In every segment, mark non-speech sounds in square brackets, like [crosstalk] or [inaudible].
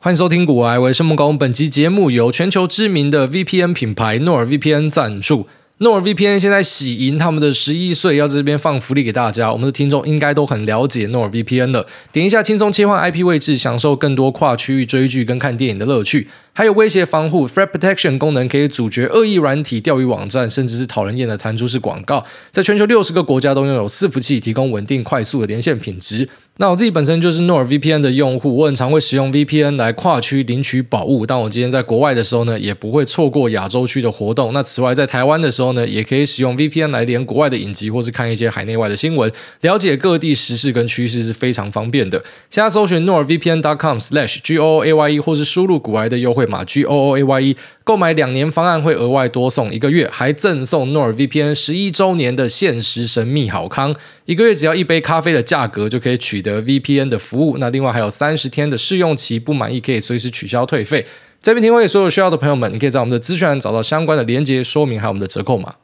欢迎收听《古癌，我是孟高。本期节目由全球知名的 VPN 品牌 NordVPN 赞助。NordVPN 现在喜迎他们的十一岁，要在这边放福利给大家。我们的听众应该都很了解 NordVPN 了。点一下，轻松切换 IP 位置，享受更多跨区域追剧跟看电影的乐趣。还有威胁防护 （Threat Protection） 功能，可以阻绝恶意软体、钓鱼网站，甚至是讨人厌的弹出式广告。在全球六十个国家都拥有伺服器，提供稳定快速的连线品质。那我自己本身就是 NordVPN 的用户，我很常会使用 VPN 来跨区领取宝物。当我今天在国外的时候呢，也不会错过亚洲区的活动。那此外，在台湾的时候呢，也可以使用 VPN 来连国外的影集，或是看一些海内外的新闻，了解各地时事跟趋势是非常方便的。现在搜寻 NordVPN.com/slash G O O A Y E，或是输入股癌的优惠码 GOOAYE。购买两年方案会额外多送一个月，还赠送 NORVPN 十一周年的限时神秘好康，一个月只要一杯咖啡的价格就可以取得 VPN 的服务。那另外还有三十天的试用期，不满意可以随时取消退费。这边提供给所有需要的朋友们，你可以在我们的资讯栏找到相关的连接说明，还有我们的折扣码。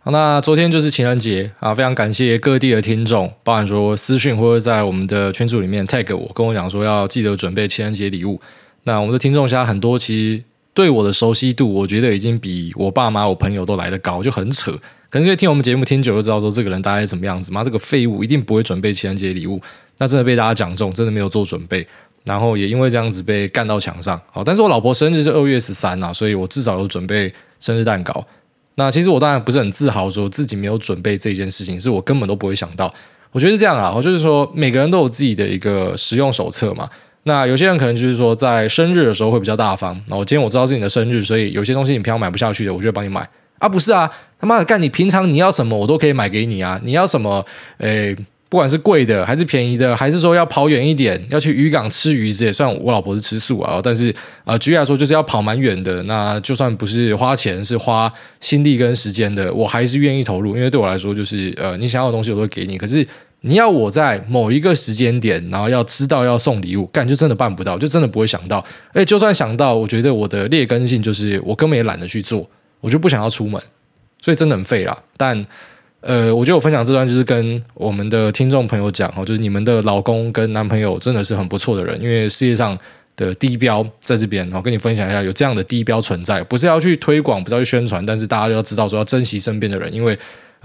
好，那昨天就是情人节啊，非常感谢各地的听众，包含说私讯或者在我们的群组里面 tag 我，跟我讲说要记得准备情人节礼物。那我们的听众现在很多，其实。对我的熟悉度，我觉得已经比我爸妈、我朋友都来得高，就很扯。可能因为听我们节目听久了，就知道说这个人大概怎么样子嘛。这个废物一定不会准备情人节礼物，那真的被大家讲中，真的没有做准备，然后也因为这样子被干到墙上。好，但是我老婆生日是二月十三啊，所以我至少有准备生日蛋糕。那其实我当然不是很自豪，说自己没有准备这件事情，是我根本都不会想到。我觉得是这样啊，我就是说每个人都有自己的一个使用手册嘛。那有些人可能就是说，在生日的时候会比较大方。那我今天我知道是你的生日，所以有些东西你平常买不下去的，我就帮你买啊。不是啊，他妈的干！你平常你要什么，我都可以买给你啊。你要什么？诶，不管是贵的还是便宜的，还是说要跑远一点，要去渔港吃鱼之类。虽然我老婆是吃素啊，但是啊，举例来说就是要跑蛮远的。那就算不是花钱，是花心力跟时间的，我还是愿意投入，因为对我来说就是呃，你想要的东西我都会给你。可是。你要我在某一个时间点，然后要知道要送礼物，干就真的办不到，就真的不会想到。诶，就算想到，我觉得我的劣根性就是我根本也懒得去做，我就不想要出门，所以真的很废啦。但呃，我觉得我分享这段就是跟我们的听众朋友讲哦，就是你们的老公跟男朋友真的是很不错的人，因为世界上的低标在这边，然后跟你分享一下有这样的低标存在，不是要去推广，不是要去宣传，但是大家要知道说要珍惜身边的人，因为，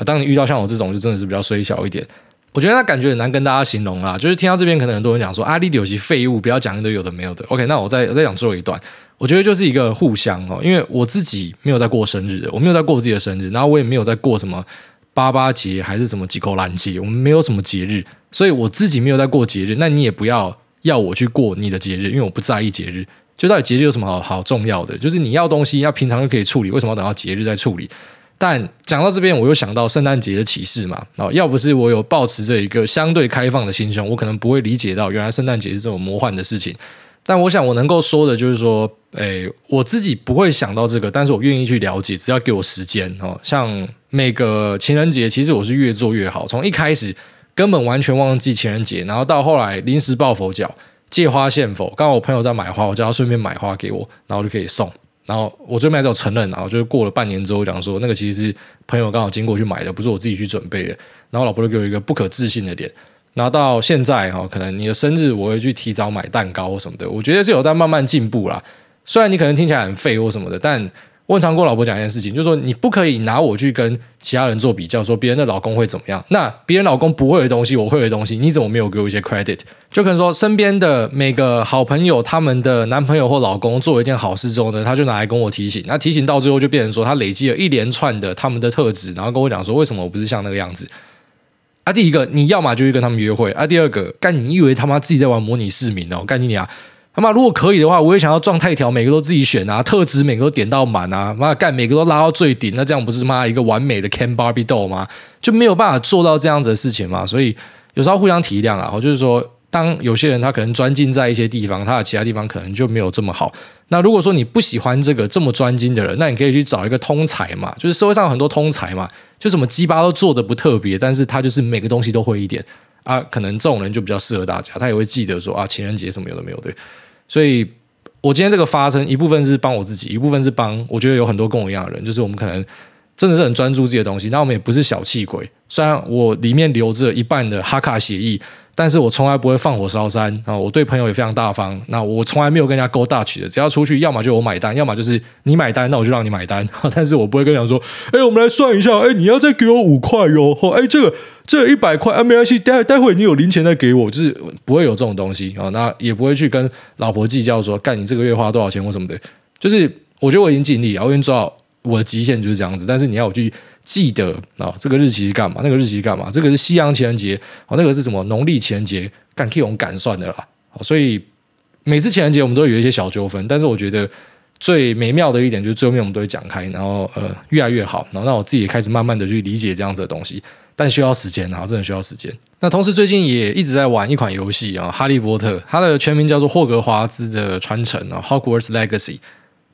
当你遇到像我这种，就真的是比较衰小一点。我觉得他感觉很难跟大家形容啦，就是听到这边可能很多人讲说啊，你有些废物，不要讲一堆有的没有的。OK，那我再我再讲最后一段，我觉得就是一个互相哦，因为我自己没有在过生日的，我没有在过自己的生日，然后我也没有在过什么八八节还是什么几口烂节，我们没有什么节日，所以我自己没有在过节日，那你也不要要我去过你的节日，因为我不在意节日。就到底节日有什么好好重要的？就是你要东西要平常就可以处理，为什么要等到节日再处理？但讲到这边，我又想到圣诞节的启示嘛。哦，要不是我有抱持着一个相对开放的心胸，我可能不会理解到原来圣诞节是这种魔幻的事情。但我想我能够说的就是说，诶，我自己不会想到这个，但是我愿意去了解，只要给我时间哦。像每个情人节，其实我是越做越好，从一开始根本完全忘记情人节，然后到后来临时抱佛脚，借花献佛。刚好我朋友在买花，我叫他顺便买花给我，然后就可以送。然后我最后还是有承认，然后就是过了半年之后讲说，那个其实是朋友刚好经过去买的，不是我自己去准备的。然后老婆就给我一个不可置信的脸。然后到现在哈，可能你的生日我会去提早买蛋糕或什么的，我觉得是有在慢慢进步啦。虽然你可能听起来很废或什么的，但。我常跟我老婆讲一件事情，就是说你不可以拿我去跟其他人做比较，说别人的老公会怎么样。那别人老公不会的东西，我会的东西，你怎么没有给我一些 credit？就可能说身边的每个好朋友，他们的男朋友或老公做一件好事之后呢，他就拿来跟我提醒。那提醒到最后就变成说，他累积了一连串的他们的特质，然后跟我讲说，为什么我不是像那个样子？啊，第一个你要么就去跟他们约会啊，第二个干你以为他妈自己在玩模拟市民哦，干你娘！他妈，如果可以的话，我也想要状态条，每个都自己选啊，特质每个都点到满啊，妈干每个都拉到最顶，那这样不是妈一个完美的 Ken Barbie doll 吗？就没有办法做到这样子的事情嘛。所以有时候互相体谅啊，就是说，当有些人他可能专精在一些地方，他的其他地方可能就没有这么好。那如果说你不喜欢这个这么专精的人，那你可以去找一个通才嘛，就是社会上有很多通才嘛，就什么鸡巴都做的不特别，但是他就是每个东西都会一点。啊，可能这种人就比较适合大家，他也会记得说啊，情人节什么有的没有，对。所以，我今天这个发生，一部分是帮我自己，一部分是帮我觉得有很多跟我一样的人，就是我们可能真的是很专注自己的东西。那我们也不是小气鬼，虽然我里面留着一半的哈卡协议。但是我从来不会放火烧山啊！我对朋友也非常大方。那我从来没有跟人家 go Dutch 的，只要出去，要么就我买单，要么就是你买单，那我就让你买单。[laughs] 但是我不会跟人家说，哎，我们来算一下，哎，你要再给我五块哟，哎，这个这一百块啊，没关系，待待会你有零钱再给我，就是不会有这种东西啊。那也不会去跟老婆计较说，干你这个月花多少钱或什么的。就是我觉得我已经尽力了，我已经做到我的极限就是这样子。但是你要我去。记得啊，这个日期是干嘛？那个日期是干嘛？这个是西洋情人节哦，那个是什么农历情人节？干可以用赶算的啦。所以每次情人节我们都有一些小纠纷，但是我觉得最美妙的一点就是最后面我们都会讲开，然后呃越来越好。然后让我自己也开始慢慢的去理解这样子的东西，但需要时间啊，真的需要时间。那同时最近也一直在玩一款游戏啊，《哈利波特》，它的全名叫做《霍格华兹的传承》啊，《Hogwarts Legacy》。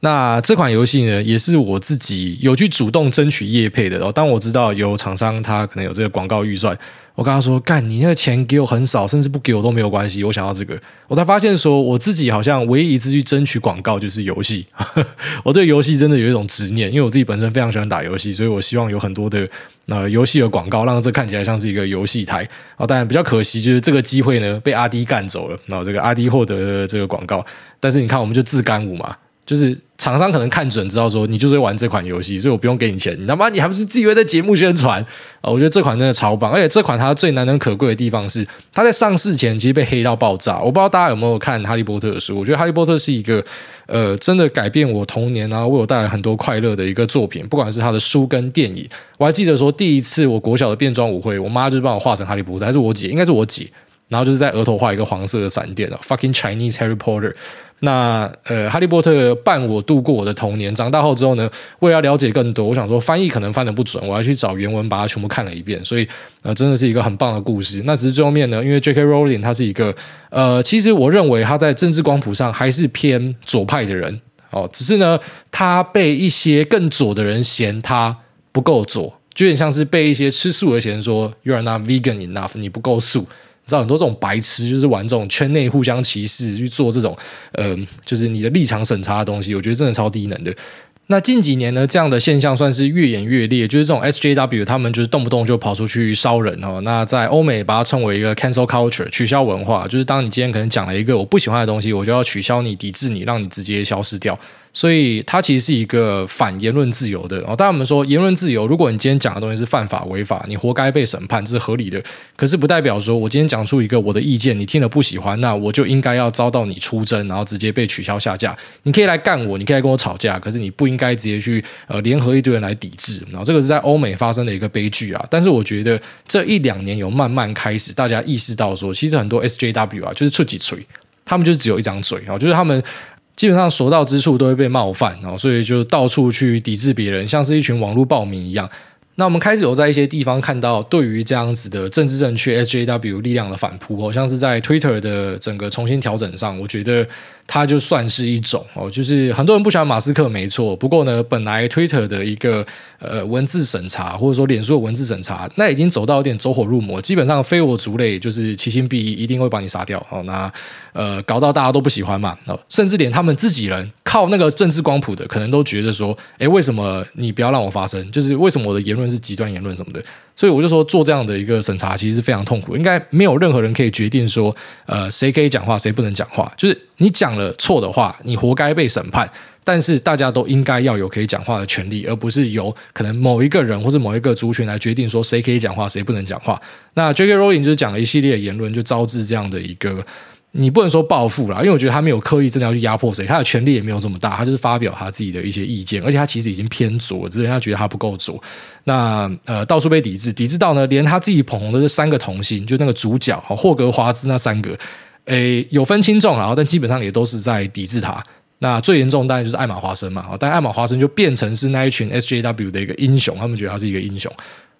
那这款游戏呢，也是我自己有去主动争取业配的。然后当我知道有厂商他可能有这个广告预算，我跟他说：“干，你那个钱给我很少，甚至不给我都没有关系。我想要这个。”我才发现说，我自己好像唯一一次去争取广告就是游戏。[laughs] 我对游戏真的有一种执念，因为我自己本身非常喜欢打游戏，所以我希望有很多的呃游戏的广告，让这看起来像是一个游戏台。啊，当然比较可惜就是这个机会呢被阿迪干走了。然后这个阿迪获得了这个广告，但是你看，我们就自干五嘛。就是厂商可能看准知道说你就是玩这款游戏，所以我不用给你钱。你他妈你还不是自以为在节目宣传啊？我觉得这款真的超棒，而且这款它最难能可贵的地方是，它在上市前其实被黑到爆炸。我不知道大家有没有看《哈利波特》的书？我觉得《哈利波特》是一个呃，真的改变我童年，然后为我带来很多快乐的一个作品。不管是他的书跟电影，我还记得说第一次我国小的变装舞会，我妈就是帮我画成哈利波特，还是我姐，应该是我姐，然后就是在额头画一个黄色的闪电啊，fucking Chinese Harry Potter。那呃，哈利波特伴我度过我的童年。长大后之后呢，为了了解更多，我想说翻译可能翻得不准，我要去找原文把它全部看了一遍。所以呃，真的是一个很棒的故事。那只是最后面呢，因为 J.K. Rowling 他是一个呃，其实我认为他在政治光谱上还是偏左派的人哦。只是呢，他被一些更左的人嫌他不够左，就有点像是被一些吃素的嫌说 You are not vegan enough，你不够素。你知道很多这种白痴就是玩这种圈内互相歧视，去做这种呃，就是你的立场审查的东西，我觉得真的超低能的。那近几年呢，这样的现象算是越演越烈，就是这种 SJW 他们就是动不动就跑出去烧人哦。那在欧美把它称为一个 cancel culture 取消文化，就是当你今天可能讲了一个我不喜欢的东西，我就要取消你、抵制你，让你直接消失掉。所以它其实是一个反言论自由的哦。当然我们说言论自由，如果你今天讲的东西是犯法违法，你活该被审判，这是合理的。可是不代表说我今天讲出一个我的意见，你听了不喜欢，那我就应该要遭到你出征，然后直接被取消下架。你可以来干我，你可以来跟我吵架，可是你不应该直接去呃联合一堆人来抵制。然后这个是在欧美发生的一个悲剧啊。但是我觉得这一两年有慢慢开始，大家意识到说，其实很多 SJW 啊，就是出几锤，他们就只有一张嘴啊，就是他们。基本上所到之处都会被冒犯，然后所以就到处去抵制别人，像是一群网络暴民一样。那我们开始有在一些地方看到对于这样子的政治正确 SJW 力量的反扑，好像是在 Twitter 的整个重新调整上，我觉得。它就算是一种哦，就是很多人不喜欢马斯克，没错。不过呢，本来 Twitter 的一个呃文字审查，或者说脸书的文字审查，那已经走到有点走火入魔，基本上非我族类，就是其心必异，一定会把你杀掉哦。那呃，搞到大家都不喜欢嘛，哦，甚至连他们自己人靠那个政治光谱的，可能都觉得说，诶，为什么你不要让我发声？就是为什么我的言论是极端言论什么的？所以我就说，做这样的一个审查其实是非常痛苦，应该没有任何人可以决定说，呃，谁可以讲话，谁不能讲话。就是你讲了错的话，你活该被审判。但是大家都应该要有可以讲话的权利，而不是由可能某一个人或者某一个族群来决定说谁可以讲话，谁不能讲话。那 J.K. Rowling 就是讲了一系列言论，就招致这样的一个。你不能说报复啦，因为我觉得他没有刻意真的要去压迫谁，他的权力也没有这么大，他就是发表他自己的一些意见，而且他其实已经偏左，只是人家觉得他不够左。那呃，到处被抵制，抵制到呢，连他自己捧红的这三个童星，就那个主角霍格华兹那三个，诶，有分轻重，然后但基本上也都是在抵制他。那最严重当然就是艾玛华森嘛，但艾玛华森就变成是那一群 SJW 的一个英雄，他们觉得他是一个英雄。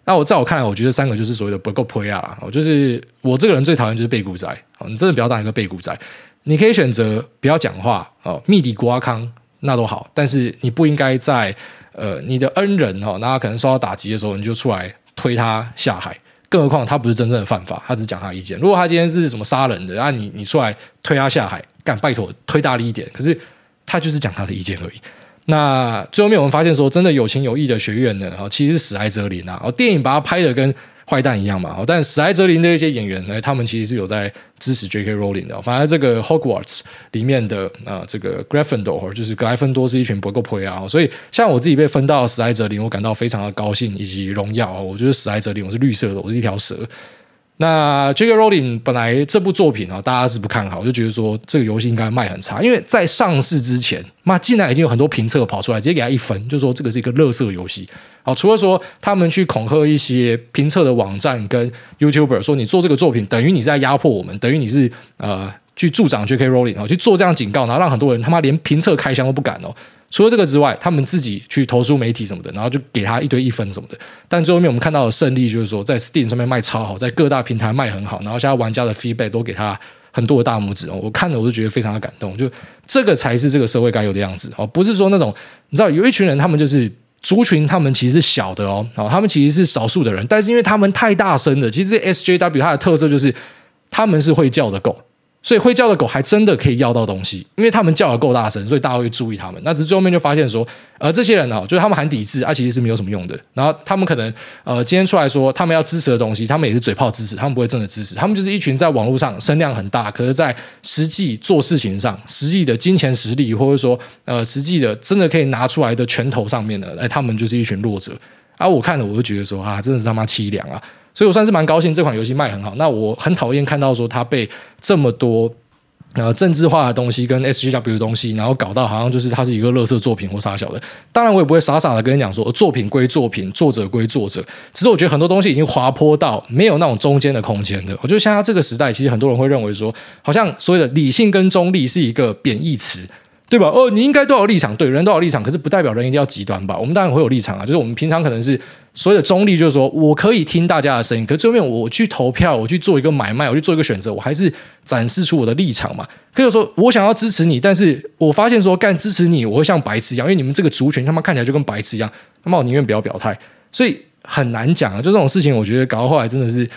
那我在我看来，我觉得三个就是所谓的不够 play 啊，我就是我这个人最讨厌就是背骨仔，你真的不要当一个背骨仔，你可以选择不要讲话哦，密底瓜康那都好，但是你不应该在呃你的恩人哦，那他可能受到打击的时候，你就出来推他下海，更何况他不是真正的犯法，他只是讲他意见。如果他今天是什么杀人的，那你你出来推他下海，干拜托推大力一点，可是他就是讲他的意见而已。那最后面我们发现说，真的有情有义的学院呢，哦，其实是史莱哲林啊，哦，电影把它拍的跟坏蛋一样嘛，但史莱哲林的一些演员呢，他们其实是有在支持 J.K. Rowling 的。反而这个 Hogwarts 里面的呃，这个 Gryffindor 就是格莱芬多是一群不够配啊，所以像我自己被分到史莱哲林，我感到非常的高兴以及荣耀。我觉得史莱哲林我是绿色的，我是一条蛇。那 J.K. Rowling 本来这部作品啊，大家是不看好，就觉得说这个游戏应该卖很差，因为在上市之前，那竟然已经有很多评测跑出来，直接给他一分，就说这个是一个垃圾游戏。好，除了说他们去恐吓一些评测的网站跟 YouTuber，说你做这个作品等于你在压迫我们，等于你是呃去助长 J.K. Rowling 啊，去做这样警告，然后让很多人他妈连评测开箱都不敢哦。除了这个之外，他们自己去投诉媒体什么的，然后就给他一堆一分什么的。但最后面我们看到的胜利就是说，在 Steam 上面卖超好，在各大平台卖很好，然后现在玩家的 feedback 都给他很多的大拇指哦。我看了我就觉得非常的感动，就这个才是这个社会该有的样子哦，不是说那种你知道有一群人，他们就是族群，他们其实是小的哦，他们其实是少数的人，但是因为他们太大声了，其实 SJW 它的特色就是他们是会叫的狗。所以会叫的狗还真的可以要到东西，因为他们叫的够大声，所以大家会注意他们。那只是最后面就发现说，呃，这些人呢、就是他们喊抵制啊，其实是没有什么用的。然后他们可能呃，今天出来说他们要支持的东西，他们也是嘴炮支持，他们不会真的支持。他们就是一群在网络上声量很大，可是，在实际做事情上，实际的金钱实力，或者说呃，实际的真的可以拿出来的拳头上面的，哎，他们就是一群弱者。而、啊、我看了，我就觉得说啊，真的是他妈凄凉啊！所以我算是蛮高兴这款游戏卖很好。那我很讨厌看到说它被这么多。呃，政治化的东西跟 S G W 的东西，然后搞到好像就是它是一个垃圾作品或啥小的。当然，我也不会傻傻的跟你讲说，作品归作品，作者归作者。只是我觉得很多东西已经滑坡到没有那种中间的空间的。我觉得现在这个时代，其实很多人会认为说，好像所谓的理性跟中立是一个贬义词。对吧？哦，你应该都有立场，对，人都有立场，可是不代表人一定要极端吧？我们当然会有立场啊，就是我们平常可能是所谓的中立，就是说我可以听大家的声音，可是最后面我去投票，我去做一个买卖，我去做一个选择，我还是展示出我的立场嘛。可以说我想要支持你，但是我发现说干支持你，我会像白痴一样，因为你们这个族群他妈看起来就跟白痴一样，那么我宁愿不要表态，所以很难讲啊。就这种事情，我觉得搞到后来真的是。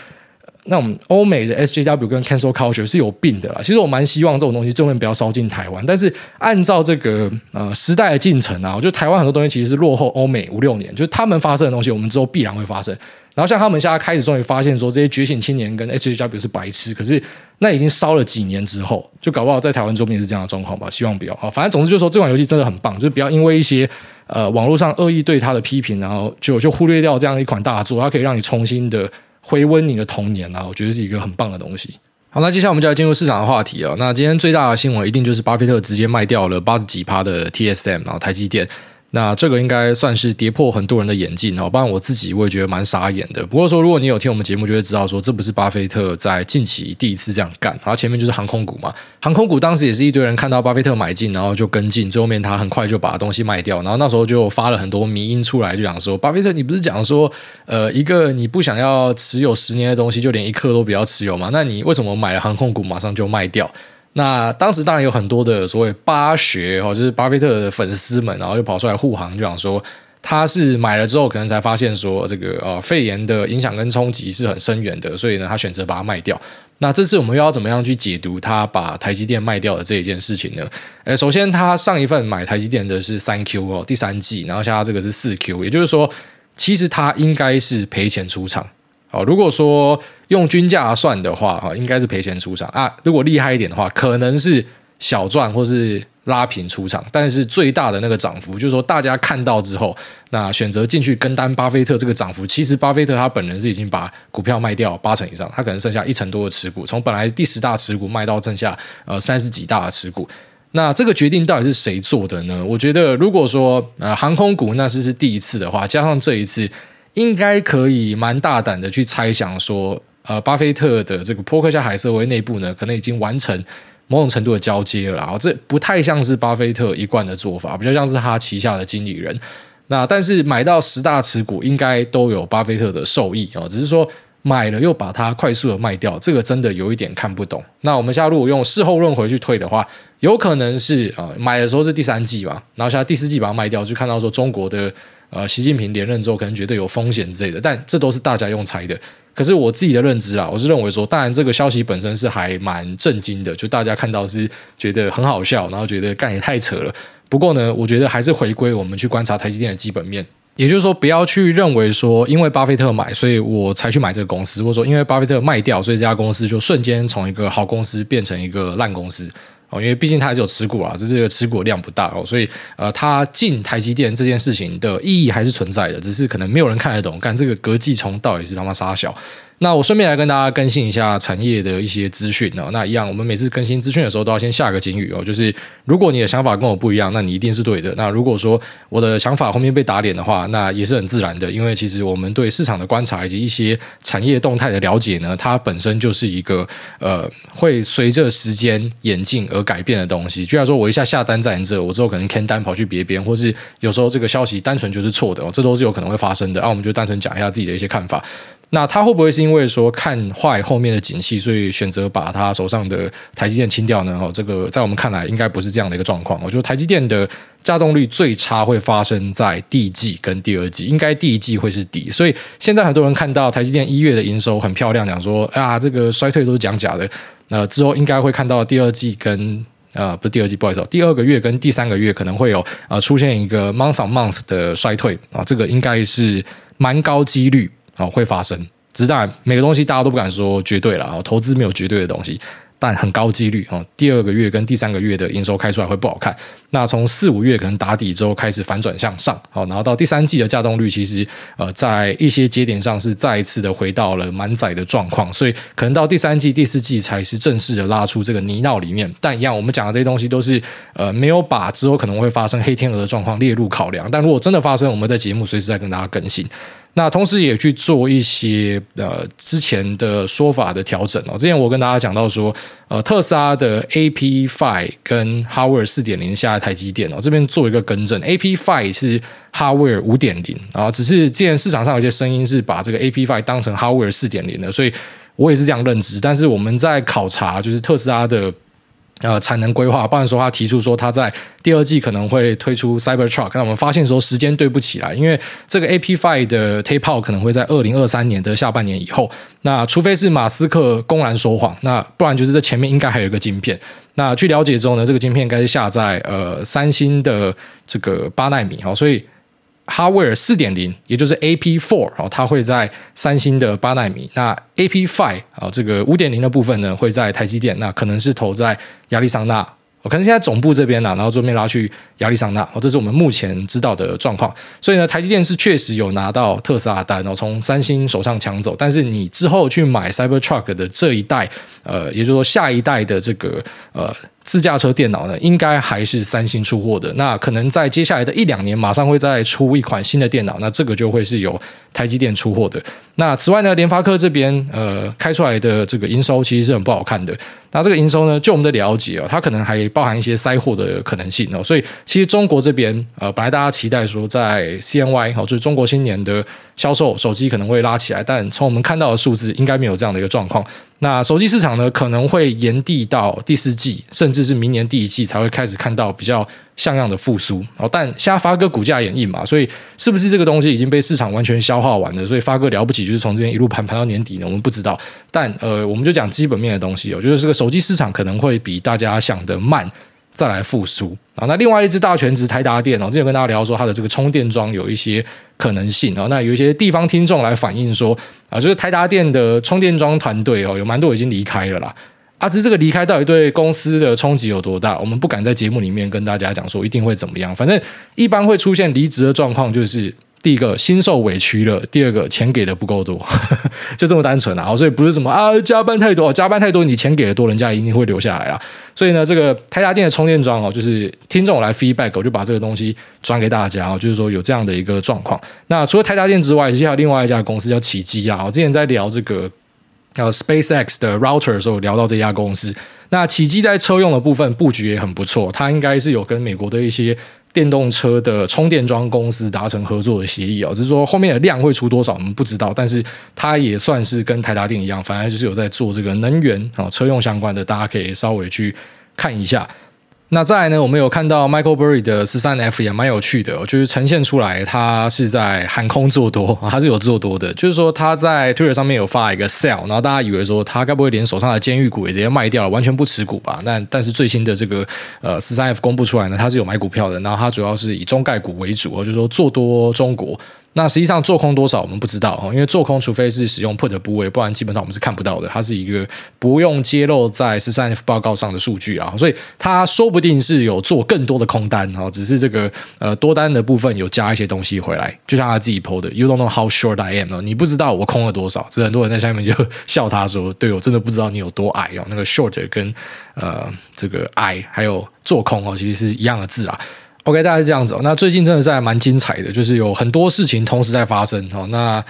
那我们欧美的 SJW 跟 Cancel Culture 是有病的啦。其实我蛮希望这种东西最后不要烧进台湾。但是按照这个呃时代的进程啊，我觉得台湾很多东西其实是落后欧美五六年。就是他们发生的东西，我们之后必然会发生。然后像他们现在开始终于发现说，这些觉醒青年跟 SJW 是白痴。可是那已经烧了几年之后，就搞不好在台湾周边是这样的状况吧。希望不要啊，反正总之就是说，这款游戏真的很棒，就是不要因为一些呃网络上恶意对它的批评，然后就就忽略掉这样一款大作，它可以让你重新的。回温你的童年啊，我觉得是一个很棒的东西。好，那接下来我们就来进入市场的话题啊。那今天最大的新闻一定就是巴菲特直接卖掉了八十几趴的 TSM，然后台积电。那这个应该算是跌破很多人的眼镜哦，不然我自己，我也觉得蛮傻眼的。不过说，如果你有听我们节目，就会知道说，这不是巴菲特在近期第一次这样干。然后前面就是航空股嘛，航空股当时也是一堆人看到巴菲特买进，然后就跟进，最后面他很快就把东西卖掉。然后那时候就发了很多迷因出来，就讲说，巴菲特你不是讲说，呃，一个你不想要持有十年的东西，就连一刻都不要持有吗？那你为什么买了航空股马上就卖掉？那当时当然有很多的所谓巴学哦，就是巴菲特的粉丝们，然后就跑出来护航，就想说他是买了之后，可能才发现说这个呃肺炎的影响跟冲击是很深远的，所以呢，他选择把它卖掉。那这次我们又要怎么样去解读他把台积电卖掉的这一件事情呢？呃，首先他上一份买台积电的是三 Q 哦，第三季，然后现在这个是四 Q，也就是说，其实他应该是赔钱出场。好，如果说用均价算的话，哈，应该是赔钱出场啊。如果厉害一点的话，可能是小赚或是拉平出场。但是最大的那个涨幅，就是说大家看到之后，那选择进去跟单巴菲特这个涨幅，其实巴菲特他本人是已经把股票卖掉八成以上，他可能剩下一成多的持股，从本来第十大持股卖到剩下呃三十几大的持股。那这个决定到底是谁做的呢？我觉得，如果说呃航空股那是是第一次的话，加上这一次。应该可以蛮大胆的去猜想说，呃，巴菲特的这个波克夏海瑟威内部呢，可能已经完成某种程度的交接了啊。这不太像是巴菲特一贯的做法，比较像是他旗下的经理人。那但是买到十大持股，应该都有巴菲特的受益啊。只是说买了又把它快速的卖掉，这个真的有一点看不懂。那我们现在如果用事后论回去推的话，有可能是啊，买的时候是第三季嘛，然后现在第四季把它卖掉，就看到说中国的。呃，习近平连任之后，可能觉得有风险之类的，但这都是大家用猜的。可是我自己的认知啊，我是认为说，当然这个消息本身是还蛮震惊的，就大家看到是觉得很好笑，然后觉得干也太扯了。不过呢，我觉得还是回归我们去观察台积电的基本面。也就是说，不要去认为说，因为巴菲特买，所以我才去买这个公司，或者说因为巴菲特卖掉，所以这家公司就瞬间从一个好公司变成一个烂公司哦。因为毕竟他还是有持股啊，只是这个持股量不大哦，所以呃，他进台积电这件事情的意义还是存在的，只是可能没有人看得懂，干这个隔季虫到底是他妈杀小。那我顺便来跟大家更新一下产业的一些资讯哦。那一样，我们每次更新资讯的时候都要先下个警语哦，就是如果你的想法跟我不一样，那你一定是对的。那如果说我的想法后面被打脸的话，那也是很自然的，因为其实我们对市场的观察以及一些产业动态的了解呢，它本身就是一个呃会随着时间演进而改变的东西。就像说我一下下单在你这，我之后可能 can 单跑去别边，或是有时候这个消息单纯就是错的哦，这都是有可能会发生的。啊，我们就单纯讲一下自己的一些看法。那他会不会是因为说看坏后面的景气，所以选择把他手上的台积电清掉呢？哦，这个在我们看来应该不是这样的一个状况。我觉得台积电的稼动率最差会发生在第一季跟第二季，应该第一季会是底。所以现在很多人看到台积电一月的营收很漂亮，讲说啊，这个衰退都是讲假的。那之后应该会看到第二季跟呃不是第二季，不好意思，第二个月跟第三个月可能会有呃出现一个 month on month 的衰退啊，这个应该是蛮高几率。哦，会发生，只是当然每个东西大家都不敢说绝对了啊，投资没有绝对的东西。但很高几率哦，第二个月跟第三个月的营收开出来会不好看。那从四五月可能打底之后开始反转向上，好，然后到第三季的稼动率其实呃在一些节点上是再一次的回到了满载的状况，所以可能到第三季、第四季才是正式的拉出这个泥淖里面。但一样，我们讲的这些东西都是呃没有把之后可能会发生黑天鹅的状况列入考量。但如果真的发生，我们的节目随时在跟大家更新。那同时也去做一些呃之前的说法的调整哦。之前我跟大家讲到说，呃，特斯拉的 AP5 跟 Hardware 四点零下台积电哦，这边做一个更正，AP5 是 Hardware 五点零啊，只是之前市场上有些声音是把这个 AP5 当成 Hardware 四点零的，所以我也是这样认知。但是我们在考察就是特斯拉的。呃，产能规划，不然说他提出说他在第二季可能会推出 Cybertruck，那我们发现说时间对不起来，因为这个 AP5 的 tape out 可能会在二零二三年的下半年以后，那除非是马斯克公然说谎，那不然就是这前面应该还有一个晶片。那据了解之后呢，这个晶片应该是下在呃三星的这个八奈米哦，所以。Hardware 四点零，也就是 AP Four，哦，它会在三星的八奈米。那 AP Five 啊，这个五点零的部分呢，会在台积电，那可能是投在亚利桑那。可能现在总部这边呢，然后这边拉去亚利桑那，哦，这是我们目前知道的状况。所以呢，台积电是确实有拿到特斯拉单哦，从三星手上抢走。但是你之后去买 Cybertruck 的这一代，呃，也就是说下一代的这个呃。自驾车电脑呢，应该还是三星出货的。那可能在接下来的一两年，马上会再出一款新的电脑，那这个就会是由台积电出货的。那此外呢，联发科这边呃开出来的这个营收其实是很不好看的。那这个营收呢，就我们的了解哦，它可能还包含一些塞货的可能性哦。所以其实中国这边呃，本来大家期待说在 CNY 哦，就是中国新年的销售手机可能会拉起来，但从我们看到的数字，应该没有这样的一个状况。那手机市场呢，可能会延递到第四季，甚至是明年第一季才会开始看到比较像样的复苏。哦，但现在发哥股价也硬嘛，所以是不是这个东西已经被市场完全消化完了？所以发哥了不起，就是从这边一路盘盘到年底呢？我们不知道。但呃，我们就讲基本面的东西，我觉得这个手机市场可能会比大家想的慢。再来复苏啊！那另外一支大全值台达电哦，之前跟大家聊说它的这个充电桩有一些可能性啊。那有一些地方听众来反映说啊，就是台达电的充电桩团队哦，有蛮多已经离开了啦。啊，只是这个离开到底对公司的冲击有多大，我们不敢在节目里面跟大家讲说一定会怎么样。反正一般会出现离职的状况就是。第一个心受委屈了，第二个钱给的不够多，[laughs] 就这么单纯啊！所以不是什么啊加班太多，加班太多，你钱给的多，人家一定会留下来啊。所以呢，这个台达电的充电桩哦，就是听众来 feedback，我就把这个东西转给大家哦，就是说有这样的一个状况。那除了台达电之外，其实还有另外一家公司叫启碁啊。我之前在聊这个呃 SpaceX 的 router 的时候，聊到这家公司。那启碁在车用的部分布局也很不错，它应该是有跟美国的一些。电动车的充电桩公司达成合作的协议哦，只是说后面的量会出多少我们不知道，但是它也算是跟台达电一样，反正就是有在做这个能源啊车用相关的，大家可以稍微去看一下。那再来呢，我们有看到 Michael Burry 的十三 F 也蛮有趣的，就是呈现出来他是在喊空做多，他是有做多的，就是说他在 Twitter 上面有发一个 sell，然后大家以为说他该不会连手上的监狱股也直接卖掉了，完全不持股吧？但但是最新的这个呃十三 F 公布出来呢，他是有买股票的，然后他主要是以中概股为主，就是说做多中国。那实际上做空多少我们不知道哦，因为做空除非是使用 put 的部位，不然基本上我们是看不到的。它是一个不用揭露在十三 F 报告上的数据啊，所以它说不定是有做更多的空单哦，只是这个呃多单的部分有加一些东西回来，就像他自己 po 的，You don't know how short I am，你不知道我空了多少，这很多人在下面就 [laughs] 笑他说，对，我真的不知道你有多矮哦，那个 short 跟呃这个矮还有做空哦，其实是一样的字啊。OK，大概是这样子哦。那最近真的是还蛮精彩的，就是有很多事情同时在发生哦。那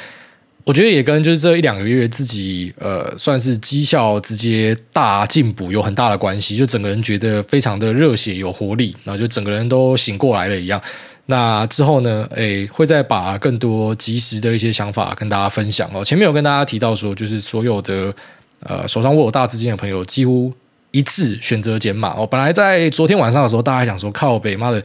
我觉得也跟就是这一两个月自己呃算是绩效直接大进步有很大的关系，就整个人觉得非常的热血有活力，然后就整个人都醒过来了一样。那之后呢，诶，会再把更多即时的一些想法跟大家分享哦。前面有跟大家提到说，就是所有的呃手上握有大资金的朋友几乎一致选择减码哦。本来在昨天晚上的时候，大家想说靠北妈的。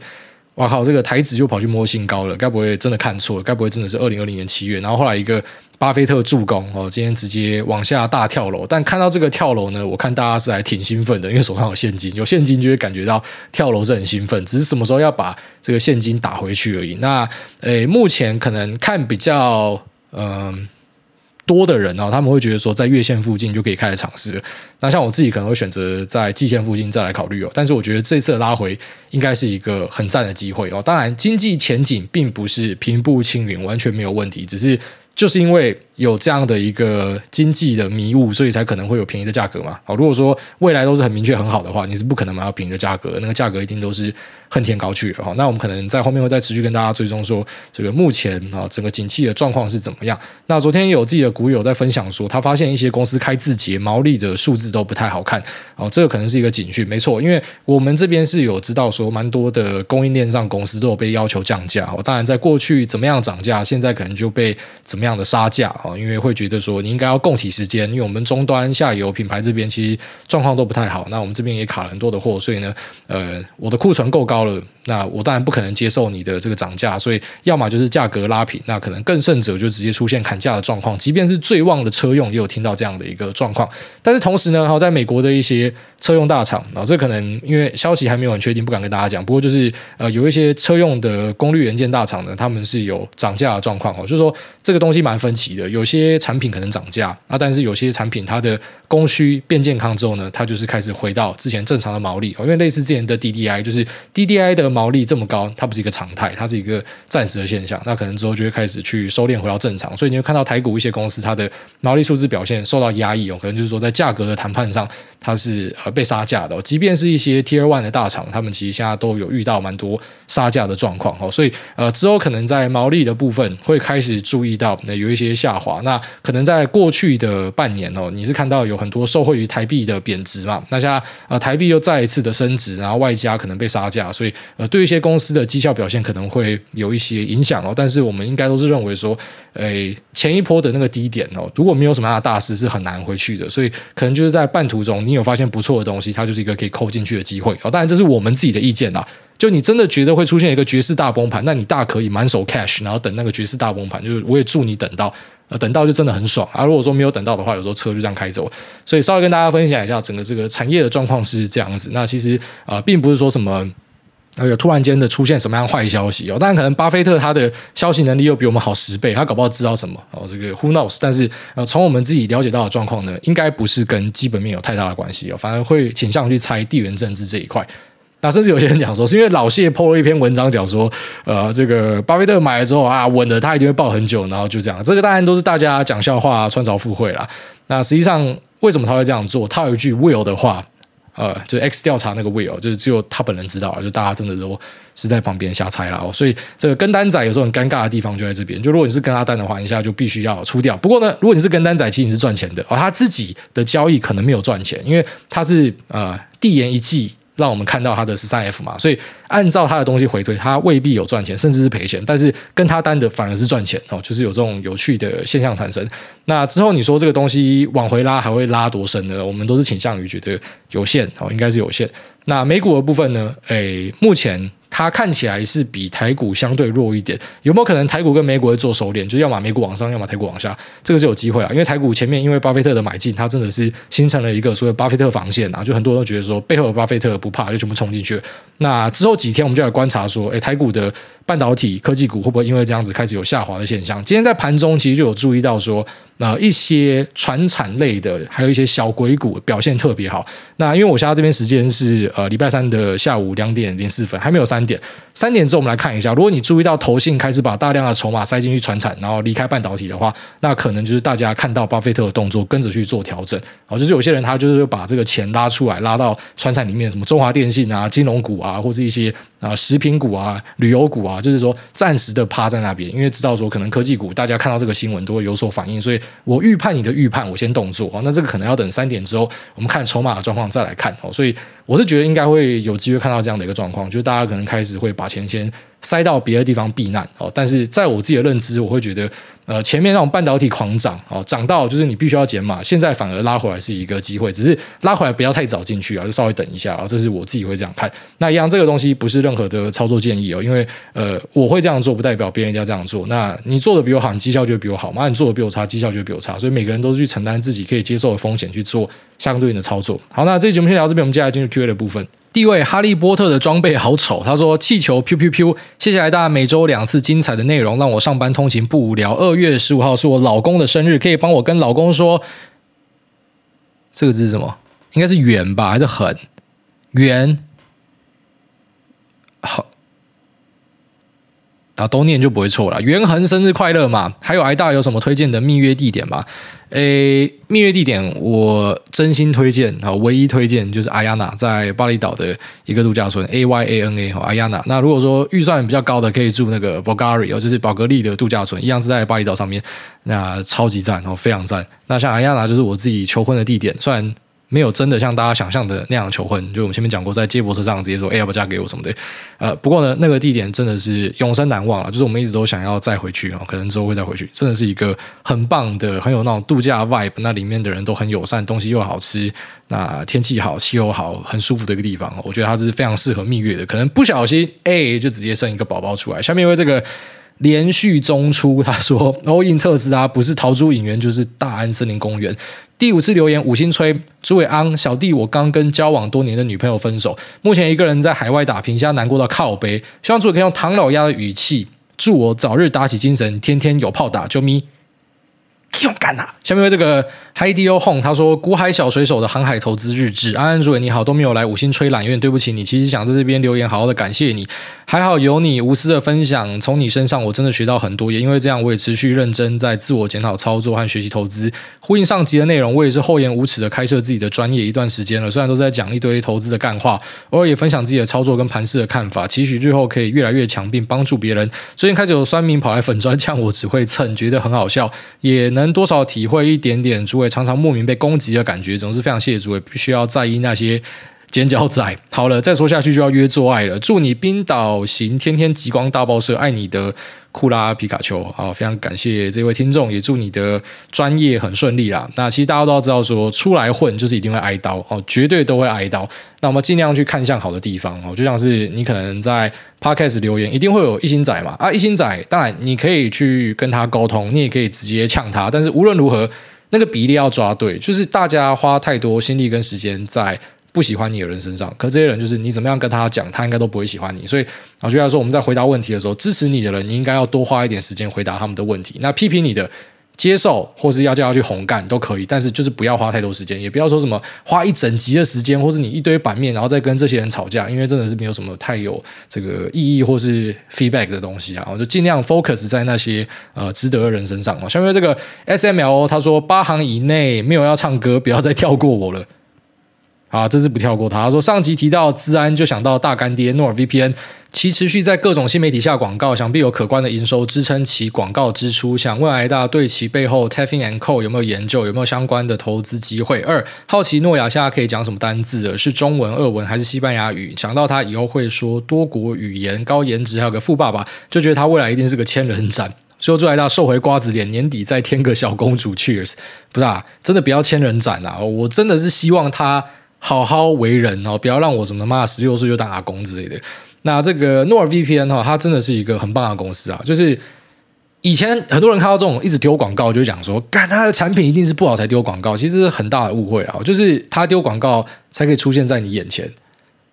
哇靠！这个台指就跑去摸新高了，该不会真的看错了？该不会真的是二零二零年七月？然后后来一个巴菲特助攻哦，今天直接往下大跳楼。但看到这个跳楼呢，我看大家是还挺兴奋的，因为手上有现金，有现金就会感觉到跳楼是很兴奋。只是什么时候要把这个现金打回去而已。那诶，目前可能看比较嗯。多的人啊，他们会觉得说在月线附近就可以开始尝试。那像我自己可能会选择在季线附近再来考虑哦。但是我觉得这次拉回应该是一个很赞的机会哦。当然，经济前景并不是平步青云，完全没有问题，只是就是因为。有这样的一个经济的迷雾，所以才可能会有便宜的价格嘛。好，如果说未来都是很明确很好的话，你是不可能买到便宜的价格，那个价格一定都是恨天高去的哈。那我们可能在后面会再持续跟大家追踪说，这个目前啊整个景气的状况是怎么样。那昨天有自己的股友在分享说，他发现一些公司开自节毛利的数字都不太好看。哦，这个可能是一个警讯，没错，因为我们这边是有知道说，蛮多的供应链上公司都有被要求降价。哦，当然在过去怎么样涨价，现在可能就被怎么样的杀价啊，因为会觉得。说你应该要共体时间，因为我们终端下游品牌这边其实状况都不太好，那我们这边也卡了很多的货，所以呢，呃，我的库存够高了。那我当然不可能接受你的这个涨价，所以要么就是价格拉平，那可能更甚者就直接出现砍价的状况。即便是最旺的车用，也有听到这样的一个状况。但是同时呢，好，在美国的一些车用大厂啊，这可能因为消息还没有很确定，不敢跟大家讲。不过就是呃，有一些车用的功率元件大厂呢，他们是有涨价的状况哦，就是说这个东西蛮分歧的。有些产品可能涨价啊，但是有些产品它的供需变健康之后呢，它就是开始回到之前正常的毛利哦。因为类似之前的 DDI，就是 DDI 的。毛利这么高，它不是一个常态，它是一个暂时的现象。那可能之后就会开始去收敛回到正常，所以你会看到台股一些公司它的毛利数字表现受到压抑哦，可能就是说在价格的谈判上它是呃被杀价的哦。即便是一些 Tier One 的大厂，他们其实现在都有遇到蛮多杀价的状况哦。所以呃之后可能在毛利的部分会开始注意到那有一些下滑。那可能在过去的半年哦，你是看到有很多受惠于台币的贬值嘛？那现在呃台币又再一次的升值，然后外加可能被杀价，所以呃对一些公司的绩效表现可能会有一些影响哦，但是我们应该都是认为说，诶，前一波的那个低点哦，如果没有什么样的大事，是很难回去的，所以可能就是在半途中，你有发现不错的东西，它就是一个可以扣进去的机会哦。当然，这是我们自己的意见啦。就你真的觉得会出现一个绝世大崩盘，那你大可以满手 cash，然后等那个绝世大崩盘。就是我也祝你等到，呃，等到就真的很爽啊。如果说没有等到的话，有时候车就这样开走。所以稍微跟大家分享一下整个这个产业的状况是这样子。那其实啊、呃，并不是说什么。还有突然间的出现什么样坏消息哦？当然可能巴菲特他的消息能力又比我们好十倍，他搞不好知道什么哦。这个 who knows？但是呃，从我们自己了解到的状况呢，应该不是跟基本面有太大的关系哦，反而会倾向去猜地缘政治这一块。那甚至有些人讲说，是因为老谢 po 了一篇文章讲说，呃，这个巴菲特买了之后啊，稳的他一定会抱很久，然后就这样。这个当然都是大家讲笑话、穿凿附会啦。那实际上为什么他会这样做？他有一句 will 的话。呃，就 X 调查那个 Will，就是只有他本人知道，就大家真的都是在旁边瞎猜了哦。所以这个跟单仔有时候很尴尬的地方就在这边。就如果你是跟他单的话，一下就必须要出掉。不过呢，如果你是跟单仔，其实你是赚钱的哦。他自己的交易可能没有赚钱，因为他是呃递延一季让我们看到它的十三 F 嘛，所以按照它的东西回推，它未必有赚钱，甚至是赔钱，但是跟它单的反而是赚钱哦，就是有这种有趣的现象产生。那之后你说这个东西往回拉还会拉多深呢？我们都是倾向于觉得有限哦，应该是有限。那美股的部分呢？诶，目前。它看起来是比台股相对弱一点，有没有可能台股跟美股会做收敛？就要么美股往上，要么台股往下，这个是有机会啊。因为台股前面因为巴菲特的买进，它真的是形成了一个所谓巴菲特防线啊，就很多人都觉得说背后有巴菲特不怕，就全部冲进去。那之后几天我们就来观察说，哎，台股的半导体科技股会不会因为这样子开始有下滑的现象？今天在盘中其实就有注意到说。呃，一些传产类的，还有一些小鬼股表现特别好。那因为我现在这边时间是呃礼拜三的下午两点零四分，还没有三点。三点之后我们来看一下，如果你注意到投信开始把大量的筹码塞进去传产，然后离开半导体的话，那可能就是大家看到巴菲特的动作，跟着去做调整。好，就是有些人他就是把这个钱拉出来，拉到传产里面，什么中华电信啊、金融股啊，或是一些。啊，食品股啊，旅游股啊，就是说暂时的趴在那边，因为知道说可能科技股大家看到这个新闻都会有所反应，所以我预判你的预判，我先动作啊。那这个可能要等三点之后，我们看筹码的状况再来看哦。所以我是觉得应该会有机会看到这样的一个状况，就是大家可能开始会把钱先塞到别的地方避难哦。但是在我自己的认知，我会觉得。呃，前面那种半导体狂涨哦，涨到就是你必须要减码，现在反而拉回来是一个机会，只是拉回来不要太早进去啊，就稍微等一下啊，这是我自己会这样看。那一样这个东西不是任何的操作建议哦，因为呃，我会这样做不代表别人一定要这样做。那你做的比我好，你绩效就会比我好嘛；那你做的比我差，绩效就会比我差。所以每个人都是去承担自己可以接受的风险去做相对应的操作。好，那这期节目先聊到这边，我们接下来进入 Q&A 的部分。第一位哈利波特的装备好丑，他说气球噗噗噗，谢谢大家每周两次精彩的内容，让我上班通勤不无聊。二月十五号是我老公的生日，可以帮我跟老公说，这个字是什么？应该是远吧，还是很远？好。啊，都念就不会错了。元恒生日快乐嘛！还有挨大有什么推荐的蜜月地点吗？诶，蜜月地点我真心推荐啊，唯一推荐就是阿亚纳，在巴厘岛的一个度假村 A Y A N A 哈，阿亚纳。那如果说预算比较高的，可以住那个 Bulgari 哦，就是宝格丽的度假村，一样是在巴厘岛上面，那超级赞哦，非常赞。那像阿亚纳就是我自己求婚的地点，虽然。没有真的像大家想象的那样求婚，就我们前面讲过，在接驳车上直接说“哎，要不要嫁给我”什么的。呃，不过呢，那个地点真的是永生难忘了，就是我们一直都想要再回去啊，可能之后会再回去。真的是一个很棒的、很有那种度假 vibe，那里面的人都很友善，东西又好吃，那天气好，气候好，很舒服的一个地方。我觉得它是非常适合蜜月的。可能不小心哎，就直接生一个宝宝出来。下面因为这个。连续中出，他说：[laughs] “all in 特斯拉不是逃出影院，就是大安森林公园。”第五次留言五星吹，诸位安小弟，我刚跟交往多年的女朋友分手，目前一个人在海外打拼，现在难过到靠北，希望诸位可以用唐老鸭的语气，祝我早日打起精神，天天有炮打，啾咪。勇敢呐！下面为这个 Hidio Home，他说：“股海小水手的航海投资日志，安安主委你好，都没有来五星吹懒，有点对不起你。其实想在这边留言，好好的感谢你。还好有你无私的分享，从你身上我真的学到很多，也因为这样，我也持续认真在自我检讨、操作和学习投资。呼应上集的内容，我也是厚颜无耻的开设自己的专业一段时间了，虽然都在讲一堆投资的干话，偶尔也分享自己的操作跟盘势的看法，期许日后可以越来越强，并帮助别人。最近开始有酸民跑来粉专呛我，只会蹭，觉得很好笑，也能。”多少体会一点点，诸位常常莫名被攻击的感觉，总是非常谢谢诸位，不需要在意那些尖角仔。好了，再说下去就要约做爱了。祝你冰岛行天天极光大爆射，爱你的库拉皮卡丘。好，非常感谢这位听众，也祝你的专业很顺利啦。那其实大家都要知道说，说出来混就是一定会挨刀哦，绝对都会挨刀。那我们尽量去看向好的地方哦，就像是你可能在 Podcast 留言，一定会有一星仔嘛啊，一星仔，当然你可以去跟他沟通，你也可以直接呛他，但是无论如何，那个比例要抓对，就是大家花太多心力跟时间在。不喜欢你的人身上，可这些人就是你怎么样跟他讲，他应该都不会喜欢你。所以，我觉得说我们在回答问题的时候，支持你的人，你应该要多花一点时间回答他们的问题。那批评你的，接受或是要叫他去红干都可以，但是就是不要花太多时间，也不要说什么花一整集的时间，或是你一堆版面，然后再跟这些人吵架，因为真的是没有什么太有这个意义或是 feedback 的东西啊。我就尽量 focus 在那些呃值得的人身上嘛。下面这个 SML 他说八行以内没有要唱歌，不要再跳过我了。啊，这次不跳过他。他说上集提到资安，就想到大干爹，NORVPN 其持续在各种新媒体下广告，想必有可观的营收支撑其广告支出。想问艾大对其背后 Tapping and Co 有没有研究，有没有相关的投资机会？二好奇诺亚现在可以讲什么单字？是中文、俄文还是西班牙语？想到他以后会说多国语言，高颜值，还有个富爸爸，就觉得他未来一定是个千人斩。说祝艾大瘦回瓜子脸，年底再添个小公主。Cheers！不是啊，真的不要千人斩啊！我真的是希望他。好好为人哦，不要让我什么妈十六岁就当阿公之类的。那这个诺尔 VPN 哈，它真的是一个很棒的公司啊。就是以前很多人看到这种一直丢广告，就讲说，干他的产品一定是不好才丢广告，其实是很大的误会啊。就是他丢广告才可以出现在你眼前。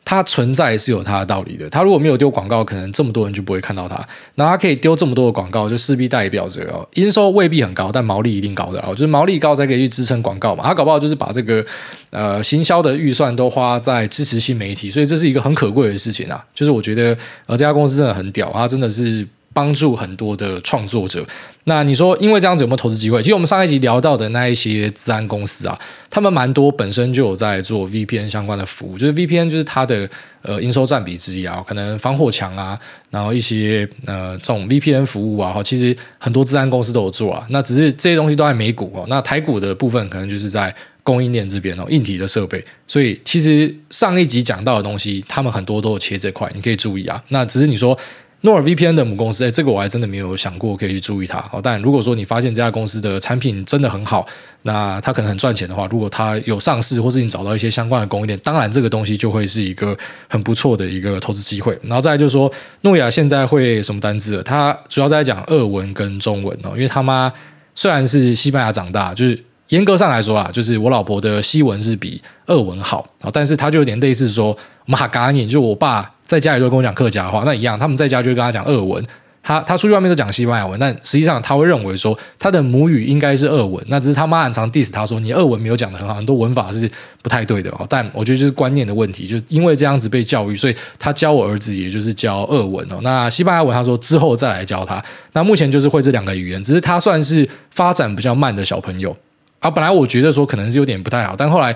它存在是有它的道理的。它如果没有丢广告，可能这么多人就不会看到它。那它可以丢这么多的广告，就势必代表着哦，营收未必很高，但毛利一定高的。哦，就是毛利高才可以去支撑广告嘛。它搞不好就是把这个呃行销的预算都花在支持新媒体，所以这是一个很可贵的事情啊。就是我觉得呃这家公司真的很屌，它真的是。帮助很多的创作者。那你说，因为这样子有没有投资机会？其实我们上一集聊到的那一些资安公司啊，他们蛮多本身就有在做 VPN 相关的服务，就是 VPN 就是它的呃营收占比之一啊，可能防火墙啊，然后一些呃这种 VPN 服务啊，哈其实很多资安公司都有做啊。那只是这些东西都在美股哦，那台股的部分可能就是在供应链这边哦，硬体的设备。所以其实上一集讲到的东西，他们很多都有切这块，你可以注意啊。那只是你说。诺尔 VPN 的母公司，哎，这个我还真的没有想过可以去注意它。哦，但如果说你发现这家公司的产品真的很好，那它可能很赚钱的话，如果它有上市，或是你找到一些相关的供应链，当然这个东西就会是一个很不错的一个投资机会。然后再就是说，诺亚现在会什么单字？它主要在讲俄文跟中文哦，因为他妈虽然是西班牙长大，就是严格上来说啊，就是我老婆的西文是比俄文好啊，但是他就有点类似说我们哈嘎尼，就我爸。在家里都跟我讲客家话，那一样，他们在家就会跟他讲俄文。他他出去外面都讲西班牙文，但实际上他会认为说他的母语应该是俄文。那只是他妈很常 diss 他说你俄文没有讲得很好，很多文法是不太对的哦。但我觉得就是观念的问题，就因为这样子被教育，所以他教我儿子也就是教俄文哦。那西班牙文他说之后再来教他。那目前就是会这两个语言，只是他算是发展比较慢的小朋友啊。本来我觉得说可能是有点不太好，但后来。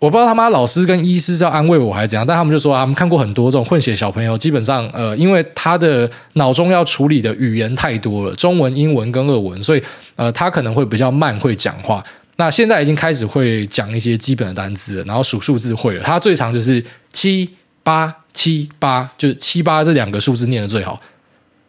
我不知道他妈老师跟医师是要安慰我还是怎样，但他们就说啊他们看过很多这种混血小朋友，基本上呃，因为他的脑中要处理的语言太多了，中文、英文跟俄文，所以呃，他可能会比较慢会讲话。那现在已经开始会讲一些基本的单词，然后数数字会了。他最长就是七八七八，就是七八这两个数字念得最好。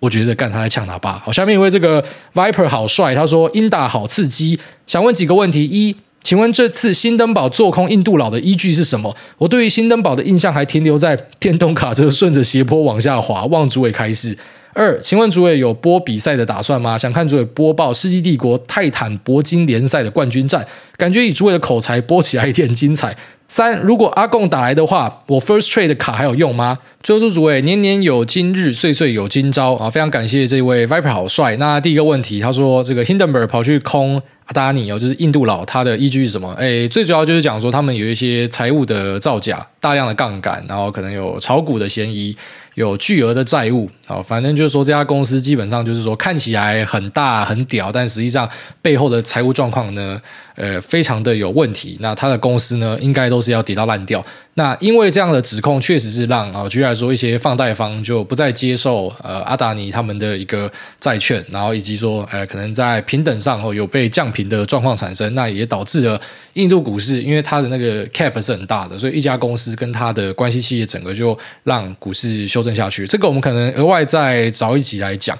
我觉得干他在呛他爸。好，下面一位这个 Viper 好帅，他说英打好刺激，想问几个问题一。请问这次新登堡做空印度佬的依据是什么？我对于新登堡的印象还停留在电动卡车顺着斜坡往下滑。望主委开始。二，请问主委有播比赛的打算吗？想看主委播报《世纪帝国》泰坦铂金联赛的冠军战，感觉以主委的口才播起来一点精彩。三，如果阿共打来的话，我 First Trade 的卡还有用吗？最后祝主委年年有今日，岁岁有今朝啊！非常感谢这位 Viper 好帅。那第一个问题，他说这个 Hindenburg 跑去空阿达尼哦，就是印度佬，他的依据是什么？诶，最主要就是讲说他们有一些财务的造假，大量的杠杆，然后可能有炒股的嫌疑。有巨额的债务，啊，反正就是说这家公司基本上就是说看起来很大很屌，但实际上背后的财务状况呢，呃，非常的有问题。那他的公司呢，应该都是要跌到烂掉。那因为这样的指控，确实是让啊，举例来说，一些放贷方就不再接受呃阿达尼他们的一个债券，然后以及说呃可能在平等上哦有被降评的状况产生，那也导致了印度股市，因为它的那个 cap 是很大的，所以一家公司跟它的关系企业整个就让股市修正下去。这个我们可能额外再找一集来讲。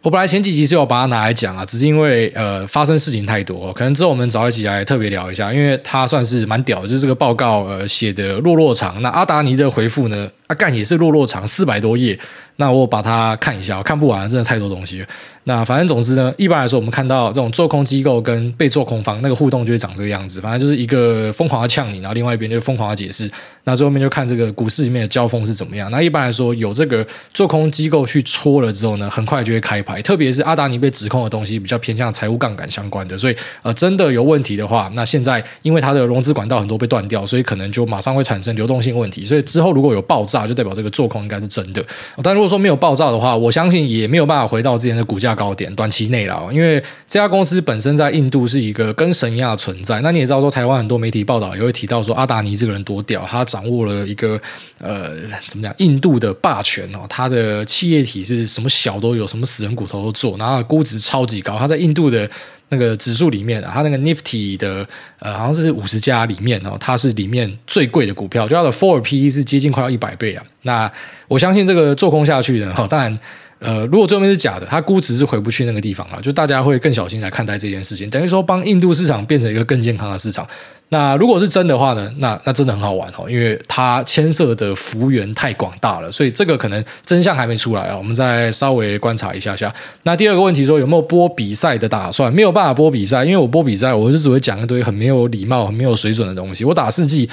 我本来前几集是有把它拿来讲啊，只是因为呃发生事情太多，可能之后我们找一起来特别聊一下，因为它算是蛮屌，就是这个报告呃写的落落长。那阿达尼的回复呢，阿、干也是落落长，四百多页。那我把它看一下，我看不完，真的太多东西。那反正总之呢，一般来说，我们看到这种做空机构跟被做空方那个互动就会长这个样子。反正就是一个疯狂的呛你，然后另外一边就疯狂的解释。那最后面就看这个股市里面的交锋是怎么样。那一般来说，有这个做空机构去戳了之后呢，很快就会开牌。特别是阿达尼被指控的东西比较偏向财务杠杆相关的，所以呃，真的有问题的话，那现在因为它的融资管道很多被断掉，所以可能就马上会产生流动性问题。所以之后如果有爆炸，就代表这个做空应该是真的。但如果说没有爆炸的话，我相信也没有办法回到之前的股价高点，短期内了。因为这家公司本身在印度是一个跟神一样的存在。那你也知道，说台湾很多媒体报道也会提到说，阿达尼这个人多屌，他掌握了一个呃，怎么讲，印度的霸权哦。他的企业体是什么小都有，什么死人骨头都做，然后估值超级高。他在印度的。那个指数里面啊，它那个 Nifty 的呃，好像是五十家里面哦，它是里面最贵的股票，就它的 Four P E 是接近快要一百倍啊。那我相信这个做空下去的哈，当然。呃，如果最后面是假的，它估值是回不去那个地方了，就大家会更小心来看待这件事情，等于说帮印度市场变成一个更健康的市场。那如果是真的话呢，那那真的很好玩哦，因为它牵涉的幅员太广大了，所以这个可能真相还没出来啊，我们再稍微观察一下下。那第二个问题说有没有播比赛的打算？没有办法播比赛，因为我播比赛，我就只会讲一堆很没有礼貌、很没有水准的东西。我打世纪。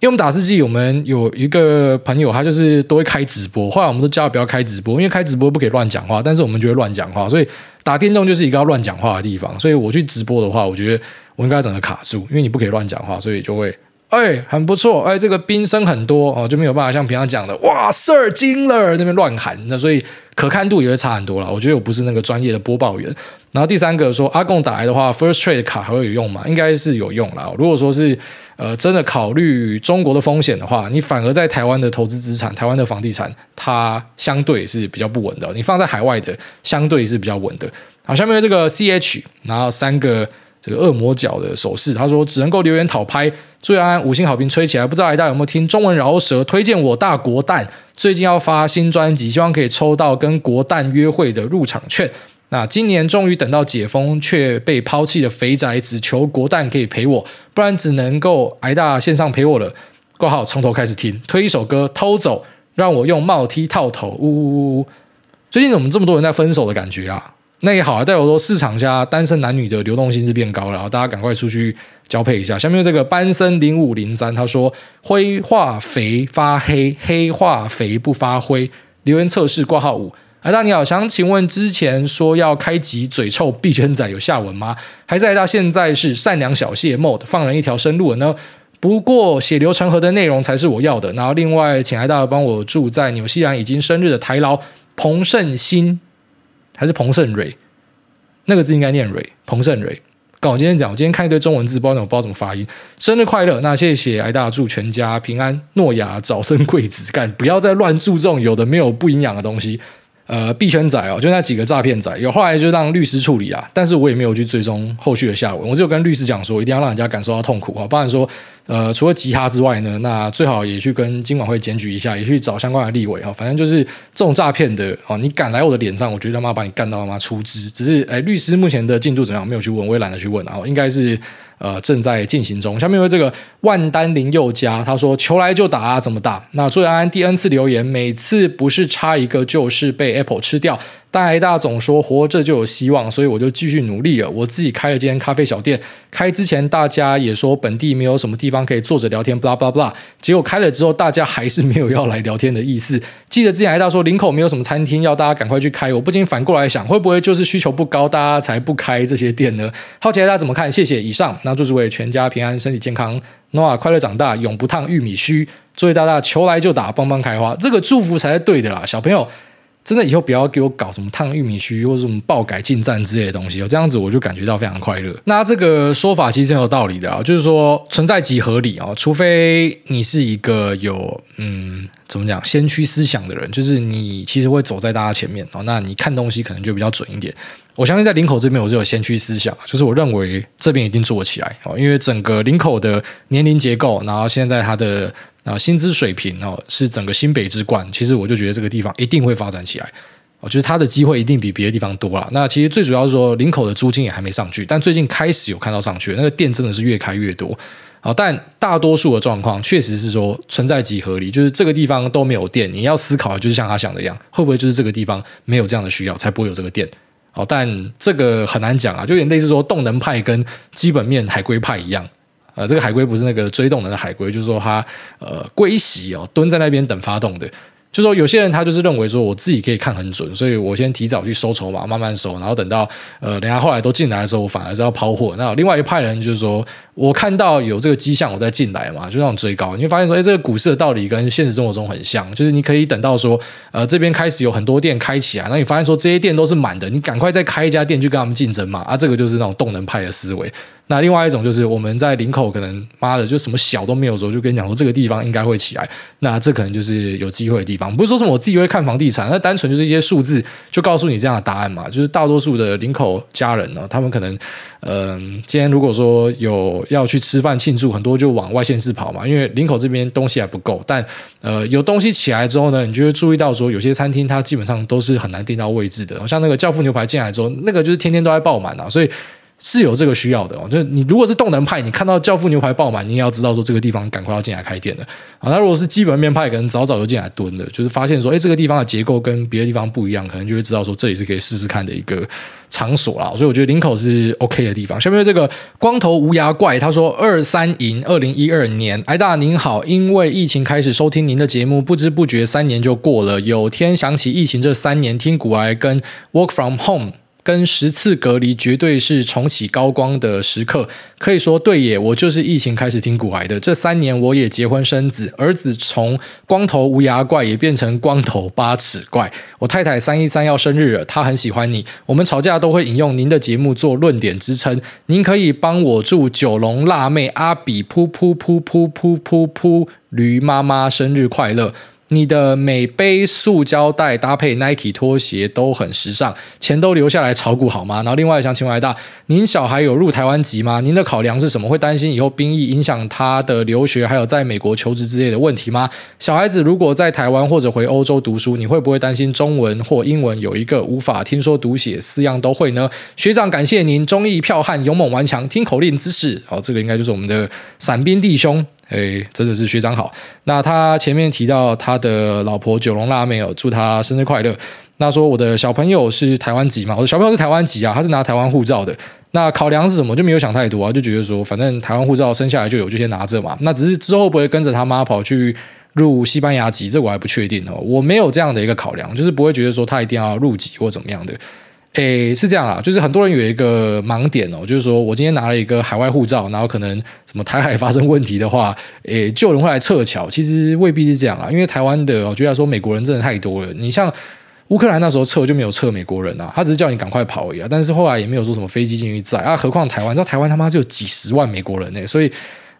因为我们打世纪，我们有一个朋友，他就是都会开直播。后来我们都叫他不要开直播，因为开直播不可以乱讲话。但是我们就会乱讲话，所以打电动就是一个要乱讲话的地方。所以我去直播的话，我觉得我应该整个卡住，因为你不可以乱讲话，所以就会哎很不错，哎这个兵声很多哦，就没有办法像平常讲的哇 Sir 惊了那边乱喊，那所以可看度也会差很多了。我觉得我不是那个专业的播报员。然后第三个说阿贡打来的话，First Trade 卡还会有用吗？应该是有用啦。如果说是。呃，真的考虑中国的风险的话，你反而在台湾的投资资产、台湾的房地产，它相对是比较不稳的。你放在海外的，相对是比较稳的。好，下面这个 CH，然后三个这个恶魔角的手势，他说只能够留言讨拍，祝安安五星好评吹起来。不知道大家有没有听中文饶舌推荐我大国蛋，最近要发新专辑，希望可以抽到跟国蛋约会的入场券。那今年终于等到解封，却被抛弃的肥宅，只求国蛋可以陪我，不然只能够挨大线上陪我了。挂号从头开始听，推一首歌偷走，让我用帽 T 套头。呜呜呜呜！最近怎么这么多人在分手的感觉啊？[laughs] 那也好啊，代表说市场下单身男女的流动性是变高了，大家赶快出去交配一下。下面这个班森零五零三他说：灰化肥发黑，黑化肥不发灰。留言测试挂号五。哎，大你好，想请问之前说要开集嘴臭币圈仔有下文吗？还是爱大现在是善良小谢 mode 放人一条生路呢？不过血流成河的内容才是我要的。然后另外请爱大帮我祝在纽西兰已经生日的台劳彭胜新还是彭胜蕊？那个字应该念蕊，彭胜蕊。刚我今天讲，我今天看一堆中文字，不知道怎么不知道怎么发音。生日快乐！那谢谢爱大祝全家平安，诺亚早生贵子。干，不要再乱注重有的没有不营养的东西。呃，币圈仔哦，就那几个诈骗仔，有后来就让律师处理啦，但是我也没有去追踪后续的下文，我只有跟律师讲说，一定要让人家感受到痛苦啊，不然说。呃，除了吉他之外呢，那最好也去跟金管会检举一下，也去找相关的立委哈。反正就是这种诈骗的哦，你敢来我的脸上，我觉得他妈把你干到他妈出汁。只是哎，律师目前的进度怎么样？没有去问，我也懒得去问啊。应该是呃正在进行中。下面为这个万丹林宥嘉，他说求来就打啊，怎么打？那朱安安第 N 次留言，每次不是差一个就是被 Apple 吃掉。但爱大总说活着就有希望，所以我就继续努力了。我自己开了间咖啡小店，开之前大家也说本地没有什么地方可以坐着聊天，blah blah blah。结果开了之后，大家还是没有要来聊天的意思。记得之前爱大说林口没有什么餐厅，要大家赶快去开。我不禁反过来想，会不会就是需求不高，大家才不开这些店呢？好奇爱大怎么看？谢谢。以上，那祝诸位全家平安，身体健康 noa 快乐长大，永不烫玉米须。诸位大大求来就打，邦邦开花，这个祝福才是对的啦，小朋友。真的以后不要给我搞什么烫玉米须或者什么爆改进站之类的东西哦，这样子我就感觉到非常快乐。那这个说法其实很有道理的啊，就是说存在即合理啊，除非你是一个有嗯怎么讲先驱思想的人，就是你其实会走在大家前面哦，那你看东西可能就比较准一点。我相信在林口这边我是有先驱思想，就是我认为这边一定做起来哦，因为整个林口的年龄结构，然后现在它的。啊，薪资水平哦，是整个新北之冠。其实我就觉得这个地方一定会发展起来，哦，就是它的机会一定比别的地方多啦。那其实最主要是说，林口的租金也还没上去，但最近开始有看到上去，那个店真的是越开越多。好，但大多数的状况确实是说存在即合理，就是这个地方都没有店，你要思考的就是像他想的一样，会不会就是这个地方没有这样的需要，才不会有这个店？好，但这个很难讲啊，就有点类似说动能派跟基本面海龟派一样。呃，这个海龟不是那个追动能的海龟，就是说它呃龟息哦，蹲在那边等发动的。就说有些人他就是认为说我自己可以看很准，所以我先提早去收筹码，慢慢收，然后等到呃，人家后来都进来的时候，我反而是要抛货。那另外一派人就是说我看到有这个迹象，我再进来嘛，就那种追高。你会发现说，哎，这个股市的道理跟现实生活中很像，就是你可以等到说，呃，这边开始有很多店开起来，那你发现说这些店都是满的，你赶快再开一家店去跟他们竞争嘛。啊，这个就是那种动能派的思维。那另外一种就是我们在林口可能妈的就什么小都没有的时候，就跟你讲说这个地方应该会起来，那这可能就是有机会的地方。不是说什么我自己会看房地产，那单纯就是一些数字就告诉你这样的答案嘛。就是大多数的林口家人呢，他们可能嗯、今天如果说有要去吃饭庆祝，很多就往外县市跑嘛，因为林口这边东西还不够。但呃，有东西起来之后呢，你就会注意到说有些餐厅它基本上都是很难订到位置的，像那个教父牛排进来之后，那个就是天天都在爆满啊，所以。是有这个需要的哦，就是你如果是动能派，你看到教父牛排爆满，你也要知道说这个地方赶快要进来开店的啊。那如果是基本面派，可能早早就进来蹲的，就是发现说，哎，这个地方的结构跟别的地方不一样，可能就会知道说这里是可以试试看的一个场所啦。所以我觉得林口是 OK 的地方。下面这个光头无牙怪他说二三赢二零一二年，艾大您好，因为疫情开始收听您的节目，不知不觉三年就过了。有天想起疫情这三年，听股癌跟 Work from Home。跟十次隔离绝对是重启高光的时刻，可以说对耶。我就是疫情开始听古癌的，这三年我也结婚生子，儿子从光头无牙怪也变成光头八尺怪。我太太三一三要生日了，她很喜欢你，我们吵架都会引用您的节目做论点支撑。您可以帮我祝九龙辣妹阿比噗噗噗噗噗噗噗驴妈妈生日快乐。你的每杯塑胶袋搭配 Nike 拖鞋都很时尚，钱都留下来炒股好吗？然后另外想请问大，您小孩有入台湾籍吗？您的考量是什么？会担心以后兵役影响他的留学，还有在美国求职之类的问题吗？小孩子如果在台湾或者回欧洲读书，你会不会担心中文或英文有一个无法听说读写四样都会呢？学长，感谢您，忠义票悍，勇猛顽强，听口令姿势。好，这个应该就是我们的伞兵弟兄。哎，真的是学长好。那他前面提到他的老婆九龙辣妹哦，祝他生日快乐。那说我的小朋友是台湾籍嘛？我的小朋友是台湾籍啊，他是拿台湾护照的。那考量是什么？就没有想太多啊，就觉得说，反正台湾护照生下来就有，就先拿着嘛。那只是之后不会跟着他妈跑去入西班牙籍，这我还不确定哦。我没有这样的一个考量，就是不会觉得说他一定要入籍或怎么样的。诶，是这样啊，就是很多人有一个盲点哦，就是说我今天拿了一个海外护照，然后可能什么台海发生问题的话，诶，就有人会来撤侨。其实未必是这样啊，因为台湾的，我觉得说美国人真的太多了。你像乌克兰那时候撤就没有撤美国人啊，他只是叫你赶快跑而已啊。但是后来也没有说什么飞机进去载啊，何况台湾，你知道台湾他妈就有几十万美国人呢，所以。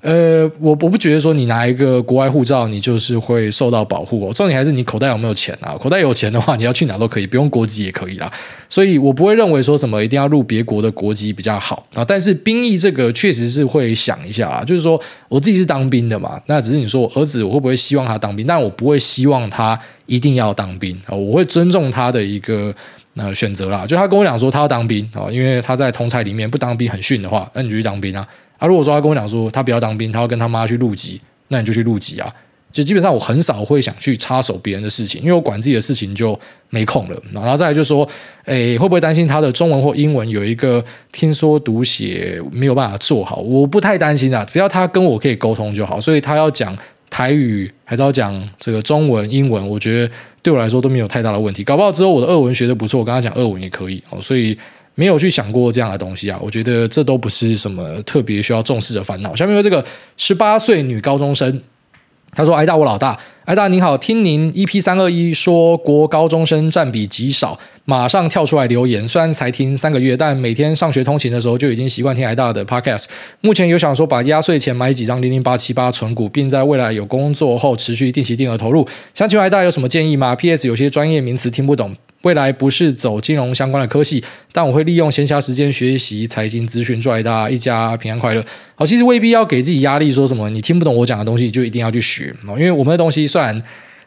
呃，我我不觉得说你拿一个国外护照，你就是会受到保护哦。重点还是你口袋有没有钱啊？[laughs] 口袋有钱的话，你要去哪都可以，不用国籍也可以啦。所以我不会认为说什么一定要入别国的国籍比较好啊。但是兵役这个确实是会想一下啦，就是说我自己是当兵的嘛，那只是你说我儿子我会不会希望他当兵？但我不会希望他一定要当兵啊，我会尊重他的一个呃选择啦。就他跟我讲说他要当兵啊，因为他在同才里面不当兵很逊的话，那你就去当兵啊。他、啊、如果说他跟我讲说他不要当兵，他要跟他妈去入籍，那你就去入籍啊。就基本上我很少会想去插手别人的事情，因为我管自己的事情就没空了。然后再来就是说，哎，会不会担心他的中文或英文有一个听说读写没有办法做好？我不太担心啊，只要他跟我可以沟通就好。所以他要讲台语还是要讲这个中文、英文，我觉得对我来说都没有太大的问题。搞不好之后我的俄文学得不错，我跟他讲俄文也可以哦。所以。没有去想过这样的东西啊，我觉得这都不是什么特别需要重视的烦恼。下面有这个十八岁女高中生，她说：“癌大我老大，癌大您好，听您 EP 三二一说国高中生占比极少，马上跳出来留言。虽然才听三个月，但每天上学通勤的时候就已经习惯听癌大的 Podcast。目前有想说把压岁钱买几张零零八七八存股，并在未来有工作后持续定期定额投入。想请问癌大有什么建议吗？PS 有些专业名词听不懂。”未来不是走金融相关的科系，但我会利用闲暇时间学习财经资讯，祝大家一家平安快乐。好，其实未必要给自己压力，说什么你听不懂我讲的东西就一定要去学，因为我们的东西虽然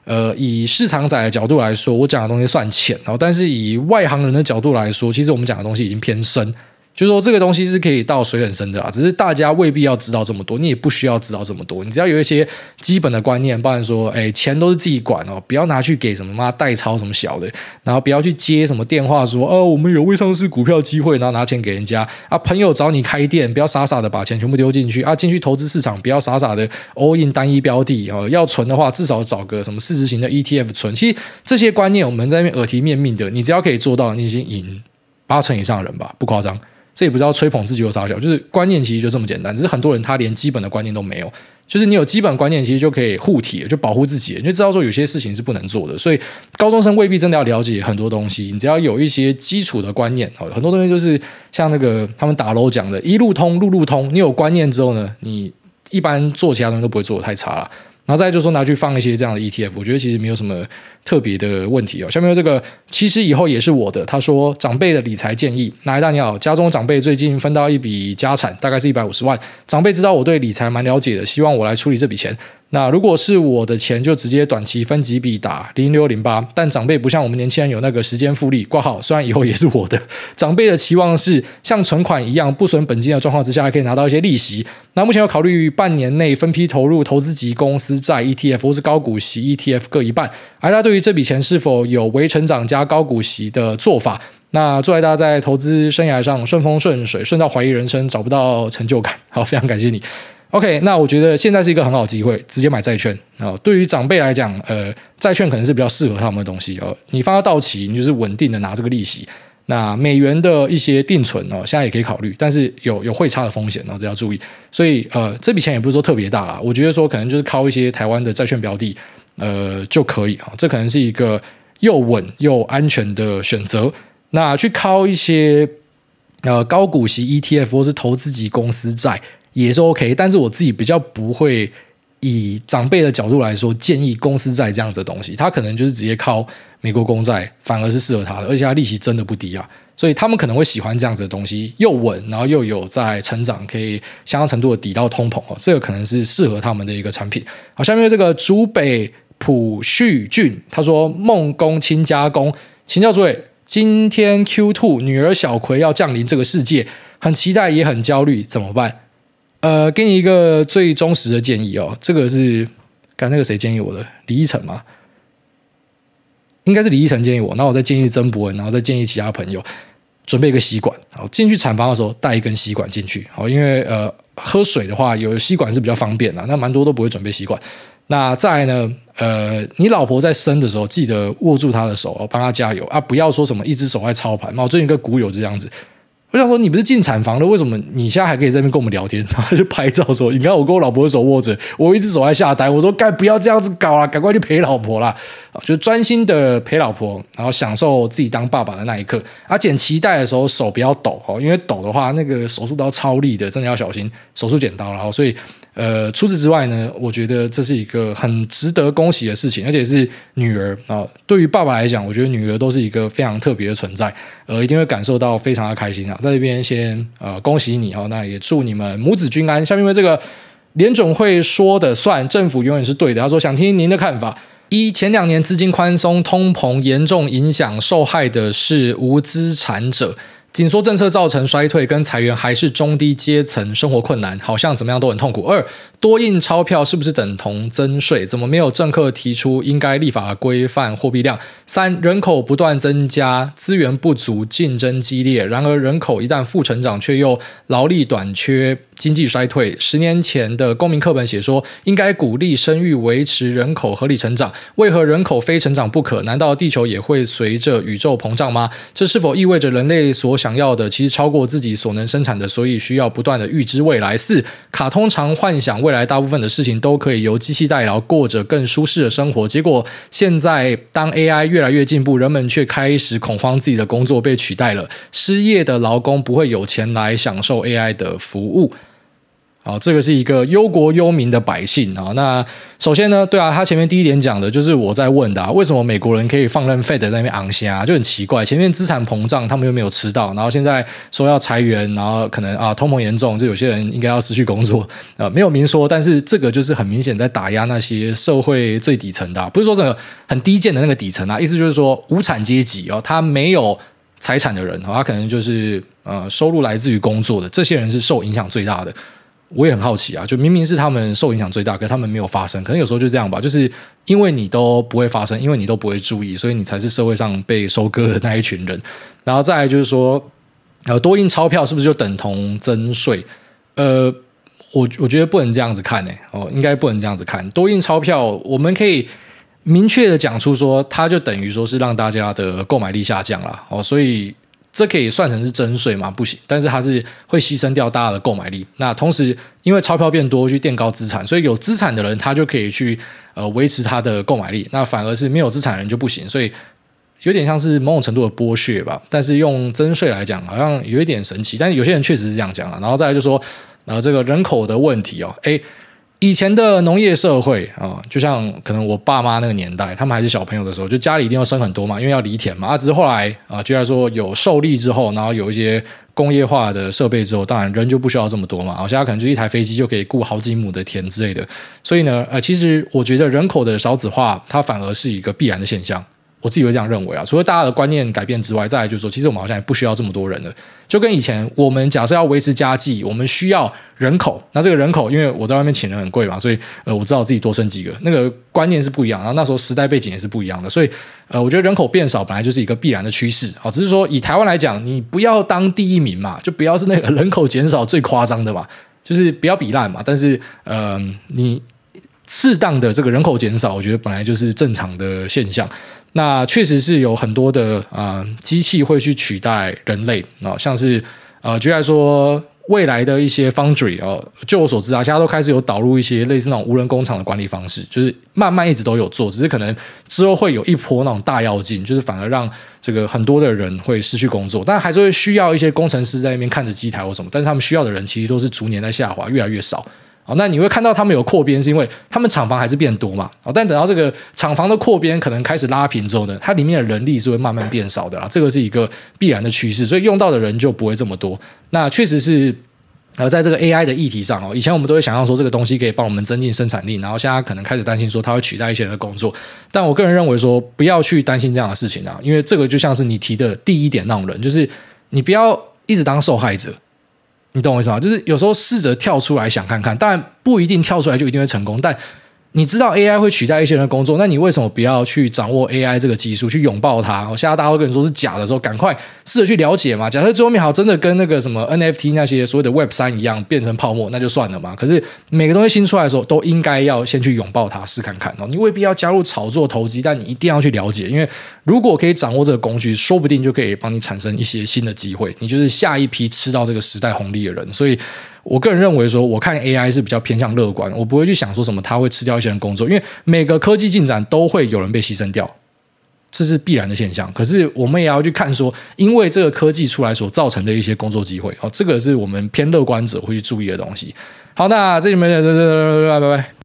呃以市场仔的角度来说，我讲的东西算浅，但是以外行人的角度来说，其实我们讲的东西已经偏深。就是说这个东西是可以到水很深的啦，只是大家未必要知道这么多，你也不需要知道这么多，你只要有一些基本的观念，包含说，哎，钱都是自己管哦，不要拿去给什么妈代操什么小的，然后不要去接什么电话说，哦，我们有未上市股票机会，然后拿钱给人家啊，朋友找你开店，不要傻傻的把钱全部丢进去啊，进去投资市场，不要傻傻的 all in 单一标的哦，要存的话，至少找个什么市值型的 ETF 存。其实这些观念我们在那边耳提面命的，你只要可以做到，你已经赢八成以上的人吧，不夸张。这也不知道吹捧自己有啥小，就是观念其实就这么简单。只是很多人他连基本的观念都没有，就是你有基本观念，其实就可以护体，就保护自己，你就知道说有些事情是不能做的。所以高中生未必真的要了解很多东西，你只要有一些基础的观念，很多东西就是像那个他们打楼讲的“一路通，路路通”。你有观念之后呢，你一般做其他东西都不会做得太差了。然后再就是说拿去放一些这样的 ETF，我觉得其实没有什么特别的问题哦。下面这个，其实以后也是我的。他说长辈的理财建议，哪位大你好，家中长辈最近分到一笔家产，大概是一百五十万。长辈知道我对理财蛮了解的，希望我来处理这笔钱。那如果是我的钱，就直接短期分几笔打零六零八。但长辈不像我们年轻人有那个时间复利挂号，虽然以后也是我的。[laughs] 长辈的期望是像存款一样不损本金的状况之下，还可以拿到一些利息。那目前要考虑半年内分批投入投资级公司债 ETF 或是高股息 ETF 各一半。而他对对于这笔钱是否有微成长加高股息的做法？那祝大家在投资生涯上顺风顺水，顺到怀疑人生，找不到成就感。好，非常感谢你。OK，那我觉得现在是一个很好的机会，直接买债券啊。对于长辈来讲，呃，债券可能是比较适合他们的东西哦。你放到到期，你就是稳定的拿这个利息。那美元的一些定存哦，现在也可以考虑，但是有 [laughs] 有汇差的风险哦，这要注意。所以呃，这笔钱也不是说特别大啦，我觉得说可能就是靠一些台湾的债券标的呃就可以啊。这可能是一个又稳又安全的选择。那去靠一些呃高股息 ETF 或是投资级公司债。也是 OK，但是我自己比较不会以长辈的角度来说，建议公司债这样子的东西，他可能就是直接靠美国公债，反而是适合他的，而且他利息真的不低啊，所以他们可能会喜欢这样子的东西，又稳，然后又有在成长，可以相当程度的抵到通膨哦，这个可能是适合他们的一个产品。好，下面这个竹北普旭俊他说：“梦工亲家公，请教诸位，今天 Q Two 女儿小葵要降临这个世界，很期待也很焦虑，怎么办？”呃，给你一个最忠实的建议哦，这个是刚那个谁建议我的，李依晨吗？应该是李依晨建议我，那我再建议曾博文，然后再建议其他朋友准备一个吸管，好，进去产房的时候带一根吸管进去，好，因为呃喝水的话有吸管是比较方便的，那蛮多都不会准备吸管。那再呢，呃，你老婆在生的时候记得握住她的手，帮她加油啊，不要说什么一只手在操盘嘛，我最近一个股友这样子。我想说，你不是进产房了，为什么你现在还可以在那边跟我们聊天？[laughs] 然后就拍照说：“你看我跟我老婆的手握着，我一只手在下单。”我说：“该不要这样子搞了，赶快去陪老婆啦！”，就专心的陪老婆，然后享受自己当爸爸的那一刻。啊，剪脐带的时候手不要抖哦，因为抖的话，那个手术刀超利的，真的要小心手术剪刀了。所以。呃，除此之外呢，我觉得这是一个很值得恭喜的事情，而且是女儿啊、对于爸爸来讲，我觉得女儿都是一个非常特别的存在，呃，一定会感受到非常的开心啊。在这边先呃恭喜你哦，那也祝你们母子均安。下面因为这个联总会说的算，政府永远是对的。他说想听您的看法：一，前两年资金宽松，通膨严重影响，受害的是无资产者。紧缩政策造成衰退跟裁员，还是中低阶层生活困难，好像怎么样都很痛苦。二，多印钞票是不是等同增税？怎么没有政客提出应该立法规范货币量？三，人口不断增加，资源不足，竞争激烈。然而人口一旦负成长，却又劳力短缺。经济衰退，十年前的公民课本写说应该鼓励生育，维持人口合理成长。为何人口非成长不可？难道地球也会随着宇宙膨胀吗？这是否意味着人类所想要的其实超过自己所能生产的？所以需要不断的预知未来。四，卡通常幻想未来大部分的事情都可以由机器代劳，过着更舒适的生活。结果现在当 AI 越来越进步，人们却开始恐慌自己的工作被取代了。失业的劳工不会有钱来享受 AI 的服务。好，这个是一个忧国忧民的百姓啊。那首先呢，对啊，他前面第一点讲的就是我在问的啊，为什么美国人可以放任 Fed 在那边昂虾，就很奇怪。前面资产膨胀，他们又没有吃到，然后现在说要裁员，然后可能啊通膨严重，就有些人应该要失去工作 [laughs] 啊，没有明说，但是这个就是很明显在打压那些社会最底层的，不是说这个很低贱的那个底层啊，意思就是说无产阶级哦，他没有。财产的人，他可能就是呃收入来自于工作的，这些人是受影响最大的。我也很好奇啊，就明明是他们受影响最大，可是他们没有发生，可能有时候就这样吧，就是因为你都不会发生，因为你都不会注意，所以你才是社会上被收割的那一群人。然后再来就是说，呃，多印钞票是不是就等同增税？呃，我我觉得不能这样子看诶、欸，哦，应该不能这样子看。多印钞票，我们可以明确的讲出说，它就等于说是让大家的购买力下降了，哦，所以。这可以算成是增税吗？不行，但是它是会牺牲掉大家的购买力。那同时，因为钞票变多，去垫高资产，所以有资产的人他就可以去呃维持他的购买力。那反而是没有资产的人就不行，所以有点像是某种程度的剥削吧。但是用增税来讲，好像有一点神奇。但是有些人确实是这样讲了。然后再来就说，呃，这个人口的问题哦，诶以前的农业社会啊，就像可能我爸妈那个年代，他们还是小朋友的时候，就家里一定要生很多嘛，因为要犁田嘛。啊，只是后来啊，就来说有受力之后，然后有一些工业化的设备之后，当然人就不需要这么多嘛。啊，现在可能就一台飞机就可以雇好几亩的田之类的。所以呢，呃，其实我觉得人口的少子化，它反而是一个必然的现象。我自己会这样认为啊，除了大家的观念改变之外，再来就是说，其实我们好像也不需要这么多人了。就跟以前我们假设要维持家计，我们需要人口，那这个人口，因为我在外面请人很贵嘛，所以呃，我知道自己多生几个，那个观念是不一样。然后那时候时代背景也是不一样的，所以呃，我觉得人口变少本来就是一个必然的趋势啊。只是说以台湾来讲，你不要当第一名嘛，就不要是那个人口减少最夸张的嘛，就是不要比烂嘛。但是呃，你适当的这个人口减少，我觉得本来就是正常的现象。那确实是有很多的啊、呃、机器会去取代人类啊、像是呃，举例说，未来的一些 foundry 哦，就我所知啊，现在都开始有导入一些类似那种无人工厂的管理方式，就是慢慢一直都有做，只是可能之后会有一波那种大跃进，就是反而让这个很多的人会失去工作，但还是会需要一些工程师在那边看着机台或什么，但是他们需要的人其实都是逐年在下滑，越来越少。哦，那你会看到他们有扩编，是因为他们厂房还是变多嘛？哦，但等到这个厂房的扩编可能开始拉平之后呢，它里面的人力是会慢慢变少的啦，这个是一个必然的趋势，所以用到的人就不会这么多。那确实是，呃，在这个 AI 的议题上哦，以前我们都会想象说这个东西可以帮我们增进生产力，然后现在可能开始担心说它会取代一些人的工作。但我个人认为说，不要去担心这样的事情啊，因为这个就像是你提的第一点那种人，就是你不要一直当受害者。你懂我意思吗？就是有时候试着跳出来想看看，但不一定跳出来就一定会成功，但。你知道 AI 会取代一些人的工作，那你为什么不要去掌握 AI 这个技术，去拥抱它？我现在大家都跟你说是假的时候，赶快试着去了解嘛。假设最后面好真的跟那个什么 NFT 那些所谓的 Web 三一样变成泡沫，那就算了嘛。可是每个东西新出来的时候，都应该要先去拥抱它，试看看哦。你未必要加入炒作投机，但你一定要去了解，因为如果可以掌握这个工具，说不定就可以帮你产生一些新的机会。你就是下一批吃到这个时代红利的人，所以。我个人认为说，我看 AI 是比较偏向乐观，我不会去想说什么它会吃掉一些人工作，因为每个科技进展都会有人被牺牲掉，这是必然的现象。可是我们也要去看说，因为这个科技出来所造成的一些工作机会，哦，这个是我们偏乐观者会去注意的东西。好，那这里面拜拜拜拜。